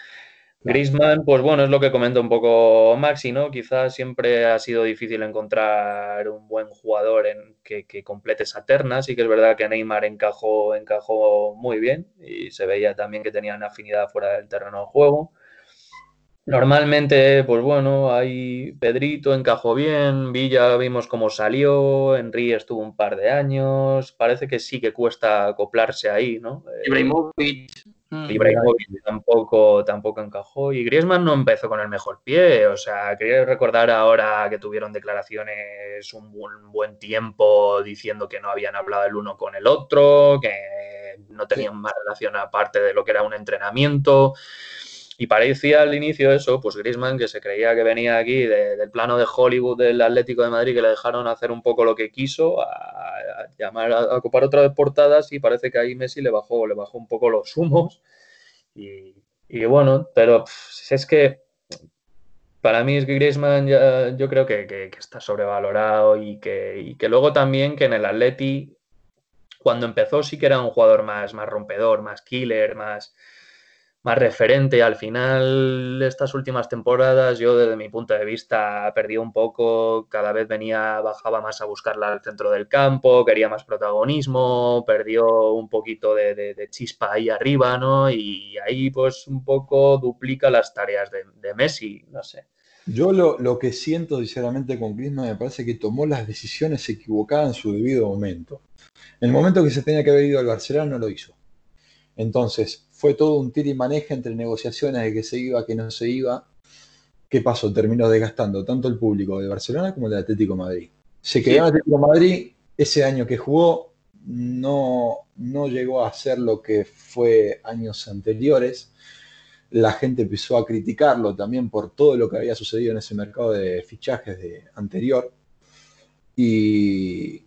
Grisman, pues bueno, es lo que comenta un poco Maxi, ¿no? Quizás siempre ha sido difícil encontrar un buen jugador en que, complete esa terna. Sí que es verdad que Neymar encajó, encajó muy bien y se veía también que tenían afinidad fuera del terreno de juego. Normalmente, pues bueno, ahí Pedrito encajó bien, Villa vimos cómo salió, Henry estuvo un par de años, parece que sí que cuesta acoplarse ahí, ¿no? Ibrahimovic Mm. Ibrahimovic tampoco, tampoco encajó y Griezmann no empezó con el mejor pie. O sea, quería recordar ahora que tuvieron declaraciones un buen, tiempo diciendo que no habían hablado el uno con el otro, que no tenían más relación aparte de lo que era un entrenamiento. Y parecía al inicio eso, pues Griezmann, que se creía que venía aquí del plano de Hollywood del Atlético de Madrid, que le dejaron hacer un poco lo que quiso, a, llamar a, ocupar otra vez portadas y parece que ahí Messi le bajó, le bajó un poco los humos. Y, bueno, pero es que para mí es que Griezmann ya, yo creo que, está sobrevalorado y que, y que luego también que en el Atleti, cuando empezó sí que era un jugador más, más rompedor, más killer, más más referente. Al final, estas últimas temporadas, yo desde mi punto de vista perdí un poco, cada vez venía, bajaba más a buscarla al centro del campo, quería más protagonismo, perdió un poquito de, chispa ahí arriba, ¿no? Y ahí pues un poco duplica las tareas de, Messi, no sé. Yo lo, que siento sinceramente con Griezmann me parece que tomó las decisiones equivocadas en su debido momento. En el momento que se tenía que haber ido al Barcelona no lo hizo. Entonces, fue todo un tira y maneja entre negociaciones de que se iba, que no se iba. ¿Qué pasó? Terminó desgastando tanto el público de Barcelona como el de Atlético Madrid. Se quedó en Atlético Madrid, ese año que jugó no, no llegó a ser lo que fue años anteriores. La gente empezó a criticarlo también por todo lo que había sucedido en ese mercado de fichajes de anterior. Y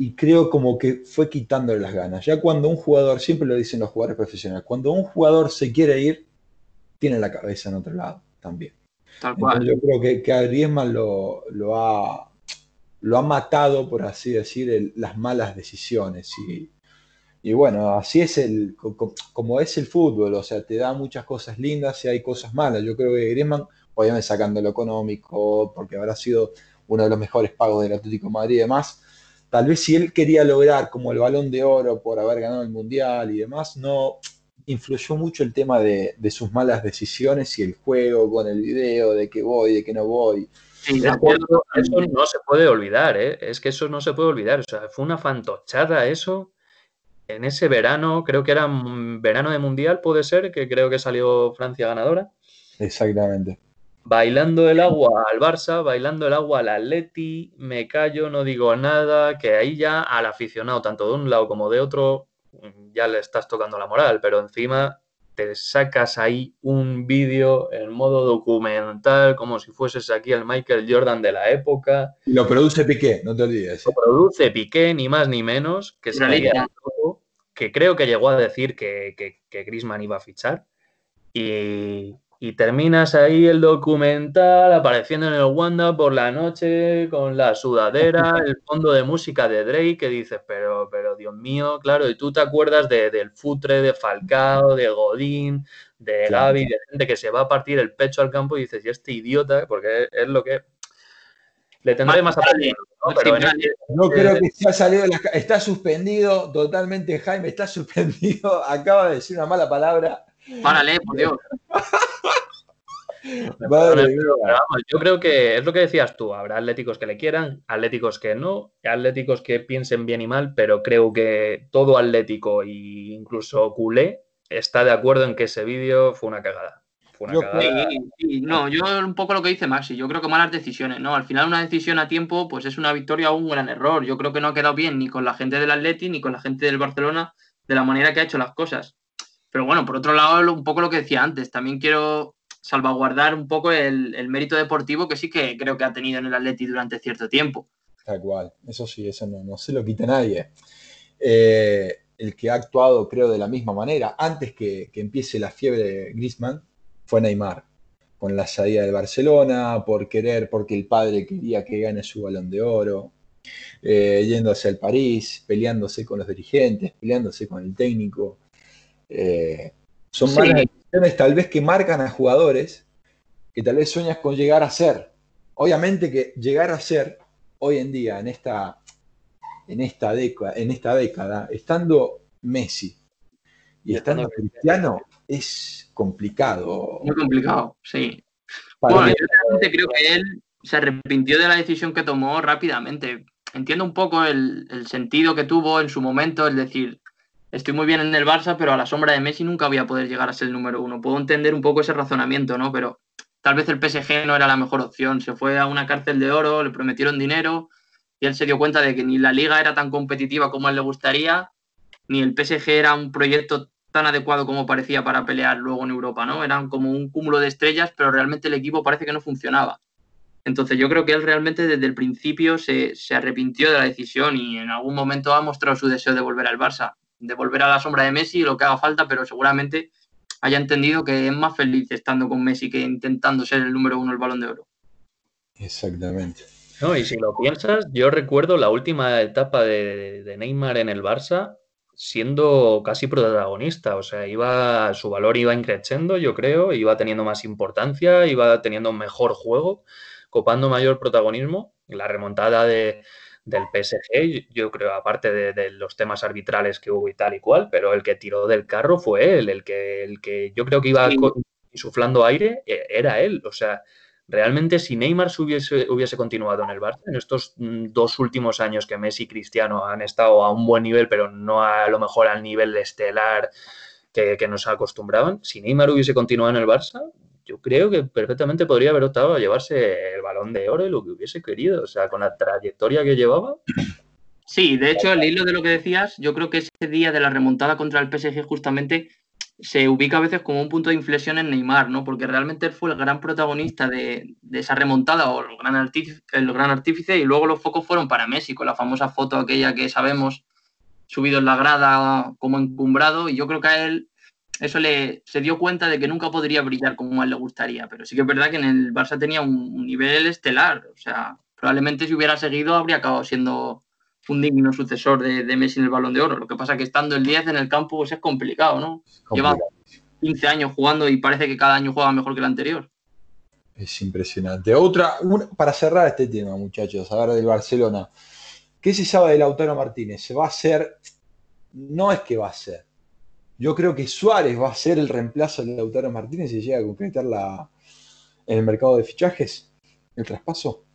y creo como que fue quitándole las ganas. Ya cuando un jugador, siempre lo dicen los jugadores profesionales, cuando un jugador se quiere ir, tiene la cabeza en otro lado también. Tal cual. yo creo que, que a Griezmann lo, lo, ha, lo ha matado, por así decir, las malas decisiones. Y, y, bueno, así es el, como es el fútbol, o sea, te da muchas cosas lindas y hay cosas malas. Yo creo que Griezmann, obviamente sacando lo económico, porque habrá sido uno de los mejores pagos del Atlético Madrid y demás, tal vez si él quería lograr como el balón de oro por haber ganado el mundial y demás, no influyó mucho el tema de, sus malas decisiones y el juego con el video, de que voy, de que no voy. eso no se puede olvidar, ¿eh? es que eso no se puede olvidar. O sea, fue una fantochada eso. En ese verano, creo que era verano de mundial, puede ser, que creo que salió Francia ganadora. Exactamente bailando el agua al Barça, bailando el agua al Atleti, me callo, no digo nada, que ahí ya al aficionado, tanto de un lado como de otro, ya le estás tocando la moral, pero encima te sacas ahí un vídeo en modo documental, como si fueses aquí el Michael Jordan de la época. Y lo produce Piqué, no te olvides. Lo produce Piqué, ni más ni menos, que salía que creo que llegó a decir que, que, que Grisman iba a fichar. Y, y terminas ahí el documental apareciendo en el Wanda por la noche con la sudadera, (laughs) el fondo de música de Drake que dices, pero, pero Dios mío, claro, y tú te acuerdas de, del futre de Falcao, de Godín, de Gaby, de gente que se va a partir el pecho al campo y dices, y este idiota, porque es, lo que le tendré más aprecio. ¿no? creo que se ha salido de la... Está suspendido totalmente, Jaime, está suspendido. (laughs) Acaba de decir una mala palabra. Párale, por Dios. (laughs) yo creo que es lo que decías tú, habrá atléticos que le quieran, atléticos que no, atléticos que piensen bien y mal, pero creo que todo atlético e incluso culé está de acuerdo en que ese vídeo fue una cagada. Fue una cagada. no, yo un poco lo que dice Maxi, yo creo que malas decisiones, ¿no? Al final una decisión a tiempo pues es una victoria o un gran error. Yo creo que no ha quedado bien ni con la gente del Atleti ni con la gente del Barcelona de la manera que ha hecho las cosas. Pero bueno, por otro lado, un poco lo que decía antes, también quiero salvaguardar un poco el, mérito deportivo que sí que creo que ha tenido en el Atleti durante cierto tiempo. Tal cual, eso sí, eso no, se lo quita nadie. Eh, el que ha actuado, creo, de la misma manera, antes que, empiece la fiebre de Griezmann, fue Neymar, con la salida del Barcelona, por querer, porque el padre quería que gane su balón de oro, eh, yéndose al París, peleándose con los dirigentes, peleándose con el técnico. Eh, son malas decisiones tal vez que marcan a jugadores que tal vez sueñas con llegar a ser. Obviamente que llegar a ser hoy en día, en esta, en esta, década, en esta década, estando Messi y estando Cristiano, es complicado. Muy complicado, sí. bueno, yo realmente creo que él se arrepintió de la decisión que tomó rápidamente. Entiendo un poco el, el sentido que tuvo en su momento, es decir, estoy muy bien en el Barça, pero a la sombra de Messi nunca voy a poder llegar a ser el número uno. Puedo entender un poco ese razonamiento, ¿no? Pero tal vez el PSG no era la mejor opción. Se fue a una cárcel de oro, le prometieron dinero y él se dio cuenta de que ni la liga era tan competitiva como a él le gustaría, ni el PSG era un proyecto tan adecuado como parecía para pelear luego en Europa, ¿no? Eran como un cúmulo de estrellas, pero realmente el equipo parece que no funcionaba. Entonces yo creo que él realmente desde el principio se, se arrepintió de la decisión y en algún momento ha mostrado su deseo de volver al Barça de volver a la sombra de Messi, lo que haga falta, pero seguramente haya entendido que es más feliz estando con Messi que intentando ser el número uno del balón de oro. Exactamente. No, y si lo piensas, yo recuerdo la última etapa de, Neymar en el Barça, siendo casi protagonista. O sea, iba, su valor iba increciendo, yo creo, iba teniendo más importancia, iba teniendo mejor juego, copando mayor protagonismo. La remontada de, del PSG, yo creo, aparte de, los temas arbitrales que hubo y tal y cual, pero el que tiró del carro fue él, el que, el que yo creo que iba insuflando aire, e, era él. O sea, realmente si Neymar hubiese, hubiese continuado en el Barça, en estos mm, dos últimos años que Messi y Cristiano han estado a un buen nivel, pero no a lo mejor al nivel estelar que, que nos acostumbraban, si Neymar hubiese continuado en el Barça, yo creo que perfectamente podría haber optado a llevarse el balón de oro y lo que hubiese querido, o sea, con la trayectoria que llevaba. Sí, de hecho, al hilo de lo que decías, yo creo que ese día de la remontada contra el PSG justamente se ubica a veces como un punto de inflexión en Neymar, ¿no? Porque realmente él fue el gran protagonista de, esa remontada o el gran, artífice, el gran artífice y luego los focos fueron para Messi, con la famosa foto aquella que sabemos subido en la grada como encumbrado y yo creo que a él eso le se dio cuenta de que nunca podría brillar como a él le gustaría, pero sí que es verdad que en el Barça tenía un, nivel estelar, o sea, probablemente si hubiera seguido habría acabado siendo un digno sucesor de, Messi en el Balón de Oro. Lo que pasa es que estando el 10 en el campo pues es complicado, ¿no? Lleva 15 años jugando y parece que cada año juega mejor que el anterior. Es impresionante. Otra, para cerrar este tema, muchachos, a ver del Barcelona. ¿Qué se sabe de Lautaro Martínez? ¿Se va a hacer? No es que va a ser. Yo creo que Suárez va a ser el reemplazo de Lautaro Martínez si llega a concretar la, en el mercado de fichajes, el traspaso.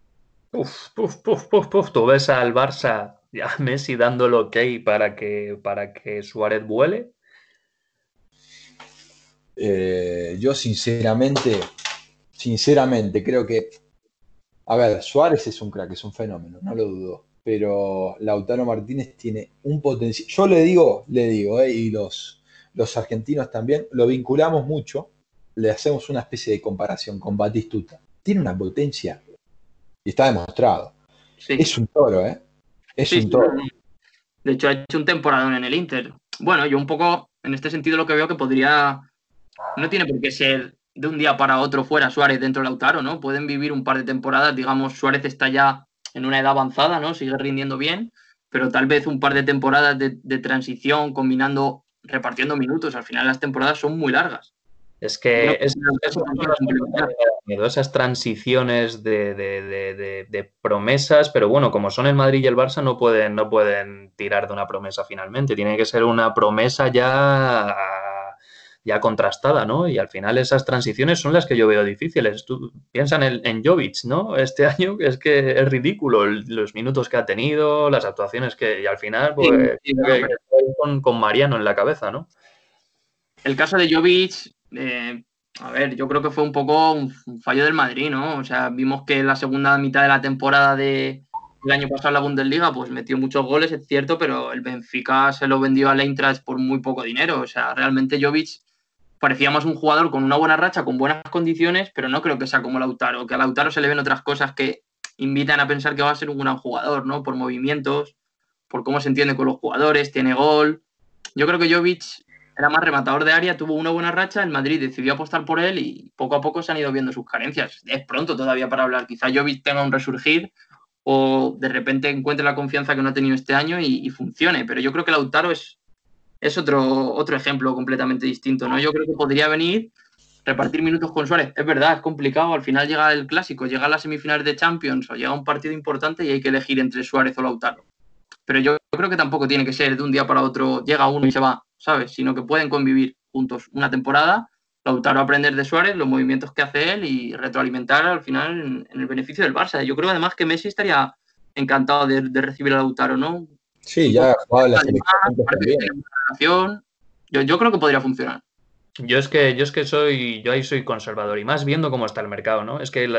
Puf, puf, puf, puf, puf. Tú ves al Barça ya Messi dando el ok para que, para que Suárez vuele. Eh, yo sinceramente, sinceramente creo que, a ver, Suárez es un crack, es un fenómeno, no lo dudo, pero Lautaro Martínez tiene un potencial, yo le digo, le digo, eh, y los, los argentinos también, lo vinculamos mucho, le hacemos una especie de comparación con Batistuta. Tiene una potencia y está demostrado. Es un toro, ¿eh? Es un toro. De hecho, ha hecho un temporada en el Inter. Bueno, yo un poco, en este sentido, lo que veo que podría. No tiene por qué ser de un día para otro fuera Suárez dentro de Lautaro, ¿no? Pueden vivir un par de temporadas, digamos, Suárez está ya en una edad avanzada, ¿no? Sigue rindiendo bien, pero tal vez un par de temporadas de, de transición combinando, repartiendo minutos. Al final las temporadas son muy largas. Es que esas transiciones de, promesas, pero bueno, como son el Madrid y el Barça, no pueden, no pueden tirar de una promesa finalmente. Tiene que ser una promesa ya, ya contrastada, ¿no? Y al final esas transiciones son las que yo veo difíciles. Tú piensa en, en Jovic, ¿no? Este (laughs) año es que es ridículo los minutos que ha tenido, las actuaciones que, y al final, pues, con, con Mariano en la cabeza, ¿no? El caso de Jovic eh, a ver, yo creo que fue un poco un, fallo del Madrid, ¿no? O sea, vimos que en la segunda mitad de la temporada de, del año pasado en la Bundesliga, pues metió muchos goles, es cierto, pero el Benfica se lo vendió al Eintracht por muy poco dinero. O sea, realmente Jovic parecía más un jugador con una buena racha, con buenas condiciones, pero no creo que sea como Lautaro, que a Lautaro se le ven otras cosas que invitan a pensar que va a ser un gran jugador, ¿no? Por movimientos, por cómo se entiende con los jugadores, tiene gol. Yo creo que Jovic era más rematador de área, tuvo una buena racha, el Madrid decidió apostar por él y poco a poco se han ido viendo sus carencias. Es pronto todavía para hablar, quizá Jovic tenga un resurgir o de repente encuentre la confianza que no ha tenido este año y, funcione, pero yo creo que Lautaro es, es otro, otro ejemplo completamente distinto, ¿no? Yo creo que podría venir, repartir minutos con Suárez, es verdad, es complicado, al final llega el clásico, llega a las semifinales de Champions o llega un partido importante y hay que elegir entre Suárez o Lautaro. Pero yo creo que tampoco tiene que ser de un día para otro, llega uno y se va ¿sabes? Sino que pueden convivir juntos una temporada, Lautaro aprender de Suárez, los movimientos que hace él y retroalimentar al final en, el beneficio del Barça. Yo creo además que Messi estaría encantado de, recibir a Lautaro, ¿no? Sí, ya la selección. Yo, yo creo que podría funcionar. Yo es que yo es que soy yo ahí soy conservador y más viendo cómo está el mercado, ¿no? Es que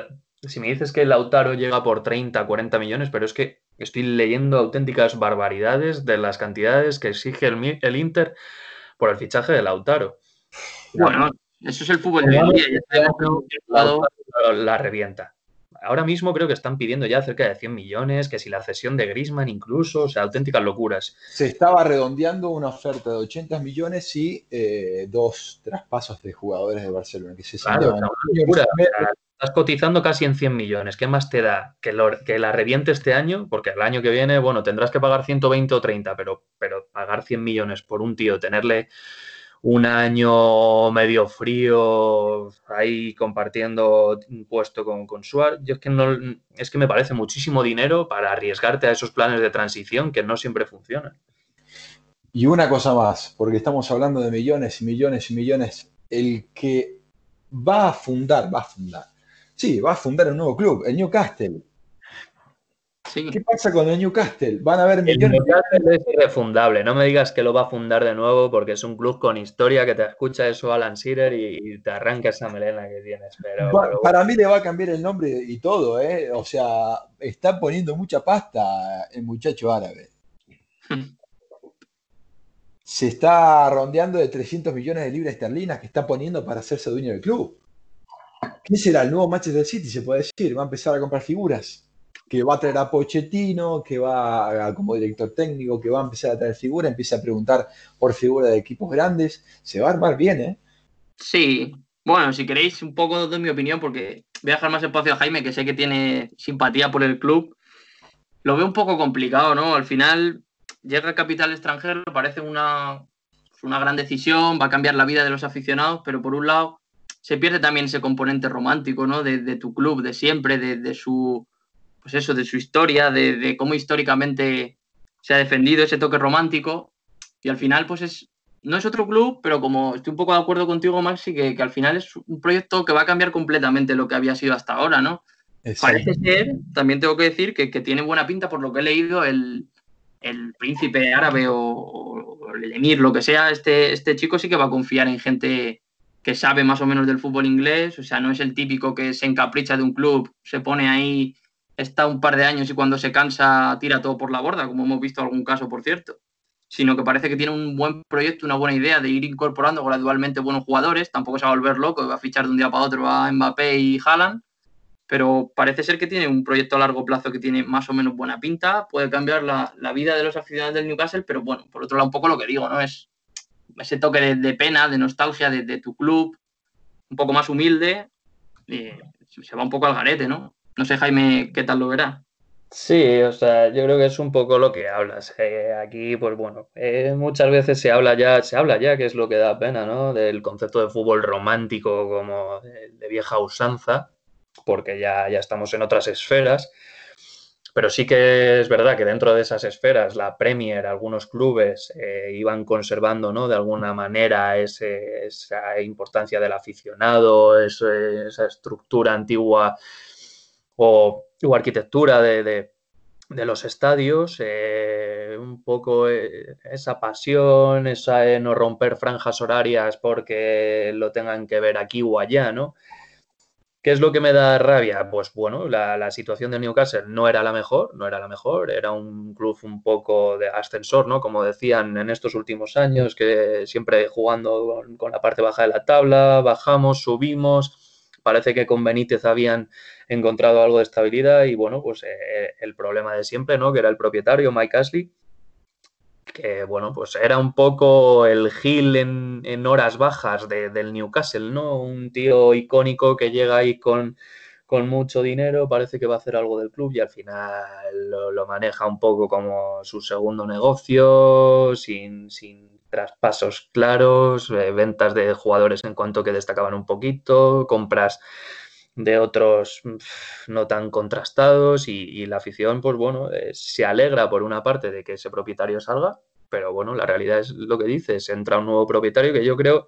si me dices que Lautaro llega por 30, 40 millones, pero es que estoy leyendo auténticas barbaridades de las cantidades que exige el, Inter por el fichaje de Lautaro. Bueno, eso es el fútbol de hoy día. La revienta. Ahora mismo creo que están pidiendo ya cerca de 100 millones, que si la cesión de Grisman incluso, o sea, auténticas locuras. Se estaba redondeando una oferta de 80 millones y eh, dos traspasos de jugadores de Barcelona, que se claro, estás cotizando casi en 100 millones. ¿Qué más te da? Que, que la reviente este año, porque el año que viene, bueno, tendrás que pagar 120 o 30, pero, pero pagar 100 millones por un tío, tenerle un año medio frío ahí compartiendo un puesto con, con Suárez, yo es que no es que me parece muchísimo dinero para arriesgarte a esos planes de transición que no siempre funcionan. Y una cosa más, porque estamos hablando de millones y millones y millones, el que va a fundar, va a fundar, sí, va a fundar un nuevo club, el Newcastle. ¿Qué pasa con el Newcastle? Van a haber millones. El Newcastle es irrefundable. No me digas que lo va a fundar de nuevo porque es un club con historia que te escucha eso Alan Shearer y, te arranca esa melena que tienes. Pero, Para mí le va a cambiar el nombre y todo, ¿eh? O sea, está poniendo mucha pasta el muchacho árabe. (laughs) Se está rondeando de 300 millones de libras esterlinas que está poniendo para hacerse dueño del club. ¿Qué será el nuevo Manchester City? Se puede decir. Va a empezar a comprar figuras que va a traer a Pochettino, que va como director técnico, que va a empezar a traer figuras, empieza a preguntar por figuras de equipos grandes, se va a armar bien, ¿eh? Sí, bueno, si queréis un poco de mi opinión, porque voy a dejar más espacio a Jaime, que sé que tiene simpatía por el club, lo veo un poco complicado, ¿no? Al final llega el capital extranjero, parece una, una gran decisión, va a cambiar la vida de los aficionados, pero por un lado se pierde también ese componente romántico, ¿no? De, tu club, de siempre, de su pues eso, de su historia, de, cómo históricamente se ha defendido ese toque romántico. Y al final, pues es, no es otro club, pero como estoy un poco de acuerdo contigo, Maxi, que, que al final es un proyecto que va a cambiar completamente lo que había sido hasta ahora, ¿no? Parece ser, también tengo que decir, que, tiene buena pinta por lo que he leído, el, príncipe árabe o, el emir, lo que sea, este, este chico sí que va a confiar en gente que sabe más o menos del fútbol inglés, o sea, no es el típico que se encapricha de un club, se pone ahí está un par de años y cuando se cansa tira todo por la borda, como hemos visto algún caso, por cierto. Sino que parece que tiene un buen proyecto, una buena idea de ir incorporando gradualmente buenos jugadores. Tampoco se va a volver loco, va a fichar de un día para otro a Mbappé y Haaland. Pero parece ser que tiene un proyecto a largo plazo que tiene más o menos buena pinta. Puede cambiar la, vida de los aficionados del Newcastle, pero bueno, por otro lado, un poco lo que digo, ¿no? Es ese toque de, pena, de nostalgia de, tu club, un poco más humilde, se va un poco al garete, ¿no? No sé, Jaime, ¿qué tal lo verá? Sí, o sea, yo creo que es un poco lo que hablas. Aquí, pues bueno, eh, muchas veces se habla ya, se habla ya, que es lo que da pena, ¿no? Del concepto de fútbol romántico como de, vieja usanza, porque ya, ya estamos en otras esferas. Pero sí que es verdad que dentro de esas esferas, la Premier, algunos clubes eh, iban conservando, ¿no? De alguna manera esa importancia del aficionado, esa estructura antigua o, arquitectura de, los estadios, eh, un poco eh, esa pasión, esa de no romper franjas horarias porque lo tengan que ver aquí o allá, ¿no? ¿Qué es lo que me da rabia? Pues bueno, la, situación de Newcastle no era la mejor, no era la mejor, era un club un poco de ascensor, ¿no? Como decían en estos últimos años, que siempre jugando con la parte baja de la tabla, bajamos, subimos, parece que con Benítez habían encontrado algo de estabilidad y bueno, pues eh, el problema de siempre, ¿no? Que era el propietario, Mike Ashley, que bueno, pues era un poco el Gil en, horas bajas del Newcastle, ¿no? Un tío icónico que llega ahí con, con, mucho dinero, parece que va a hacer algo del club y al final lo, maneja un poco como su segundo negocio, sin, sin traspasos claros, eh, ventas de jugadores en cuanto que destacaban un poquito, compras de otros no tan contrastados y, la afición, pues bueno, eh, se alegra por una parte de que ese propietario salga, pero bueno, la realidad es lo que dices, entra un nuevo propietario que yo creo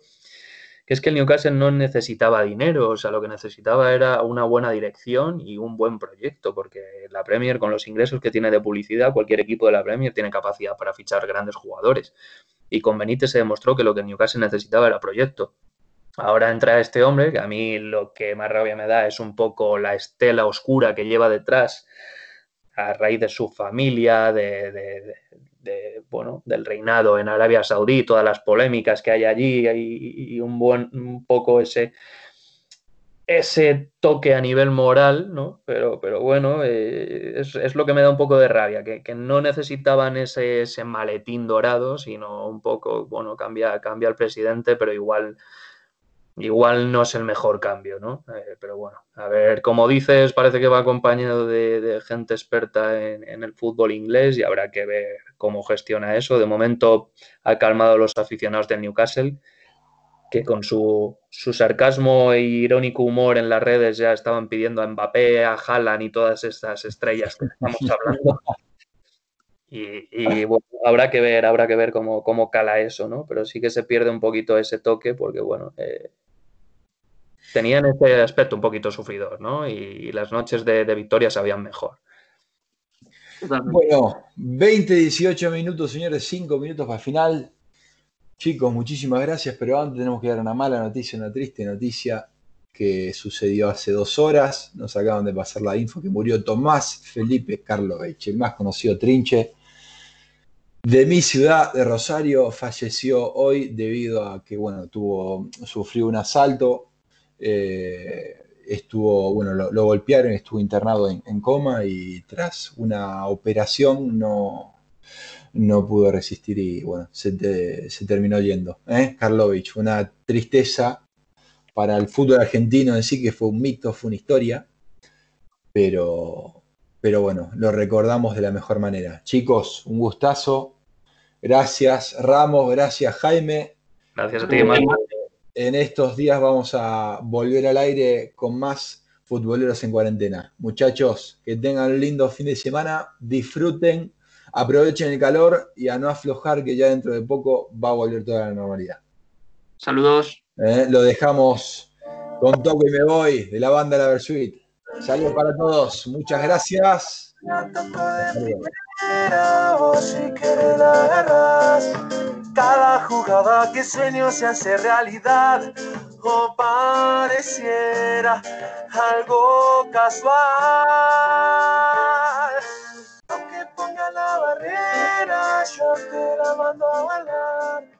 que es que el Newcastle no necesitaba dinero, o sea, lo que necesitaba era una buena dirección y un buen proyecto, porque la Premier, con los ingresos que tiene de publicidad, cualquier equipo de la Premier tiene capacidad para fichar grandes jugadores. Y con Benítez se demostró que lo que el Newcastle necesitaba era proyecto. Ahora entra este hombre, que a mí lo que más rabia me da es un poco la estela oscura que lleva detrás a raíz de su familia, de, bueno, del reinado en Arabia Saudí, todas las polémicas que hay allí y, un buen un poco ese ese toque a nivel moral, ¿no? Pero, pero bueno, eh, es, lo que me da un poco de rabia, que, no necesitaban ese, ese, maletín dorado, sino un poco, bueno, cambia, cambia el presidente, pero igual igual no es el mejor cambio, ¿no? Eh, pero bueno, a ver, como dices, parece que va acompañado de, gente experta en, el fútbol inglés y habrá que ver cómo gestiona eso. De momento ha calmado a los aficionados del Newcastle, que con su, sarcasmo e irónico humor en las redes ya estaban pidiendo a Mbappé, a Haaland y todas estas estrellas que estamos (laughs) hablando. Y, bueno, habrá que ver, habrá que ver cómo, cómo, cala eso, ¿no? Pero sí que se pierde un poquito ese toque porque, bueno, eh, tenían ese aspecto un poquito sufridor, ¿no? Y, las noches de, victoria sabían mejor. Bueno, 20, 18 minutos, señores, 5 minutos para el final. Chicos, muchísimas gracias, pero antes tenemos que dar una mala noticia, una triste noticia que sucedió hace dos horas. Nos acaban de pasar la info que murió Tomás Felipe Karlovich, el más conocido Trinche de mi ciudad, de Rosario. Falleció hoy debido a que, bueno, tuvo, sufrió un asalto eh, estuvo, bueno, lo, golpearon, estuvo internado en, coma y tras una operación no, no pudo resistir y bueno, se, terminó yendo. ¿eh? Karlovich, una tristeza para el fútbol argentino en sí, que fue un mito, fue una historia, pero, pero bueno, lo recordamos de la mejor manera. Chicos, un gustazo. Gracias Ramos, gracias Jaime. Gracias a ti, en estos días vamos a volver al aire con más futboleros en cuarentena. Muchachos, que tengan un lindo fin de semana, disfruten, aprovechen el calor y a no aflojar que ya dentro de poco va a volver toda la normalidad. Saludos. Eh, lo dejamos con Toco y Me Voy de la banda La Versuit. Saludos para todos. Muchas gracias cada jugada que sueño se hace realidad o pareciera algo casual. Aunque ponga la barrera, yo te la mando a bailar.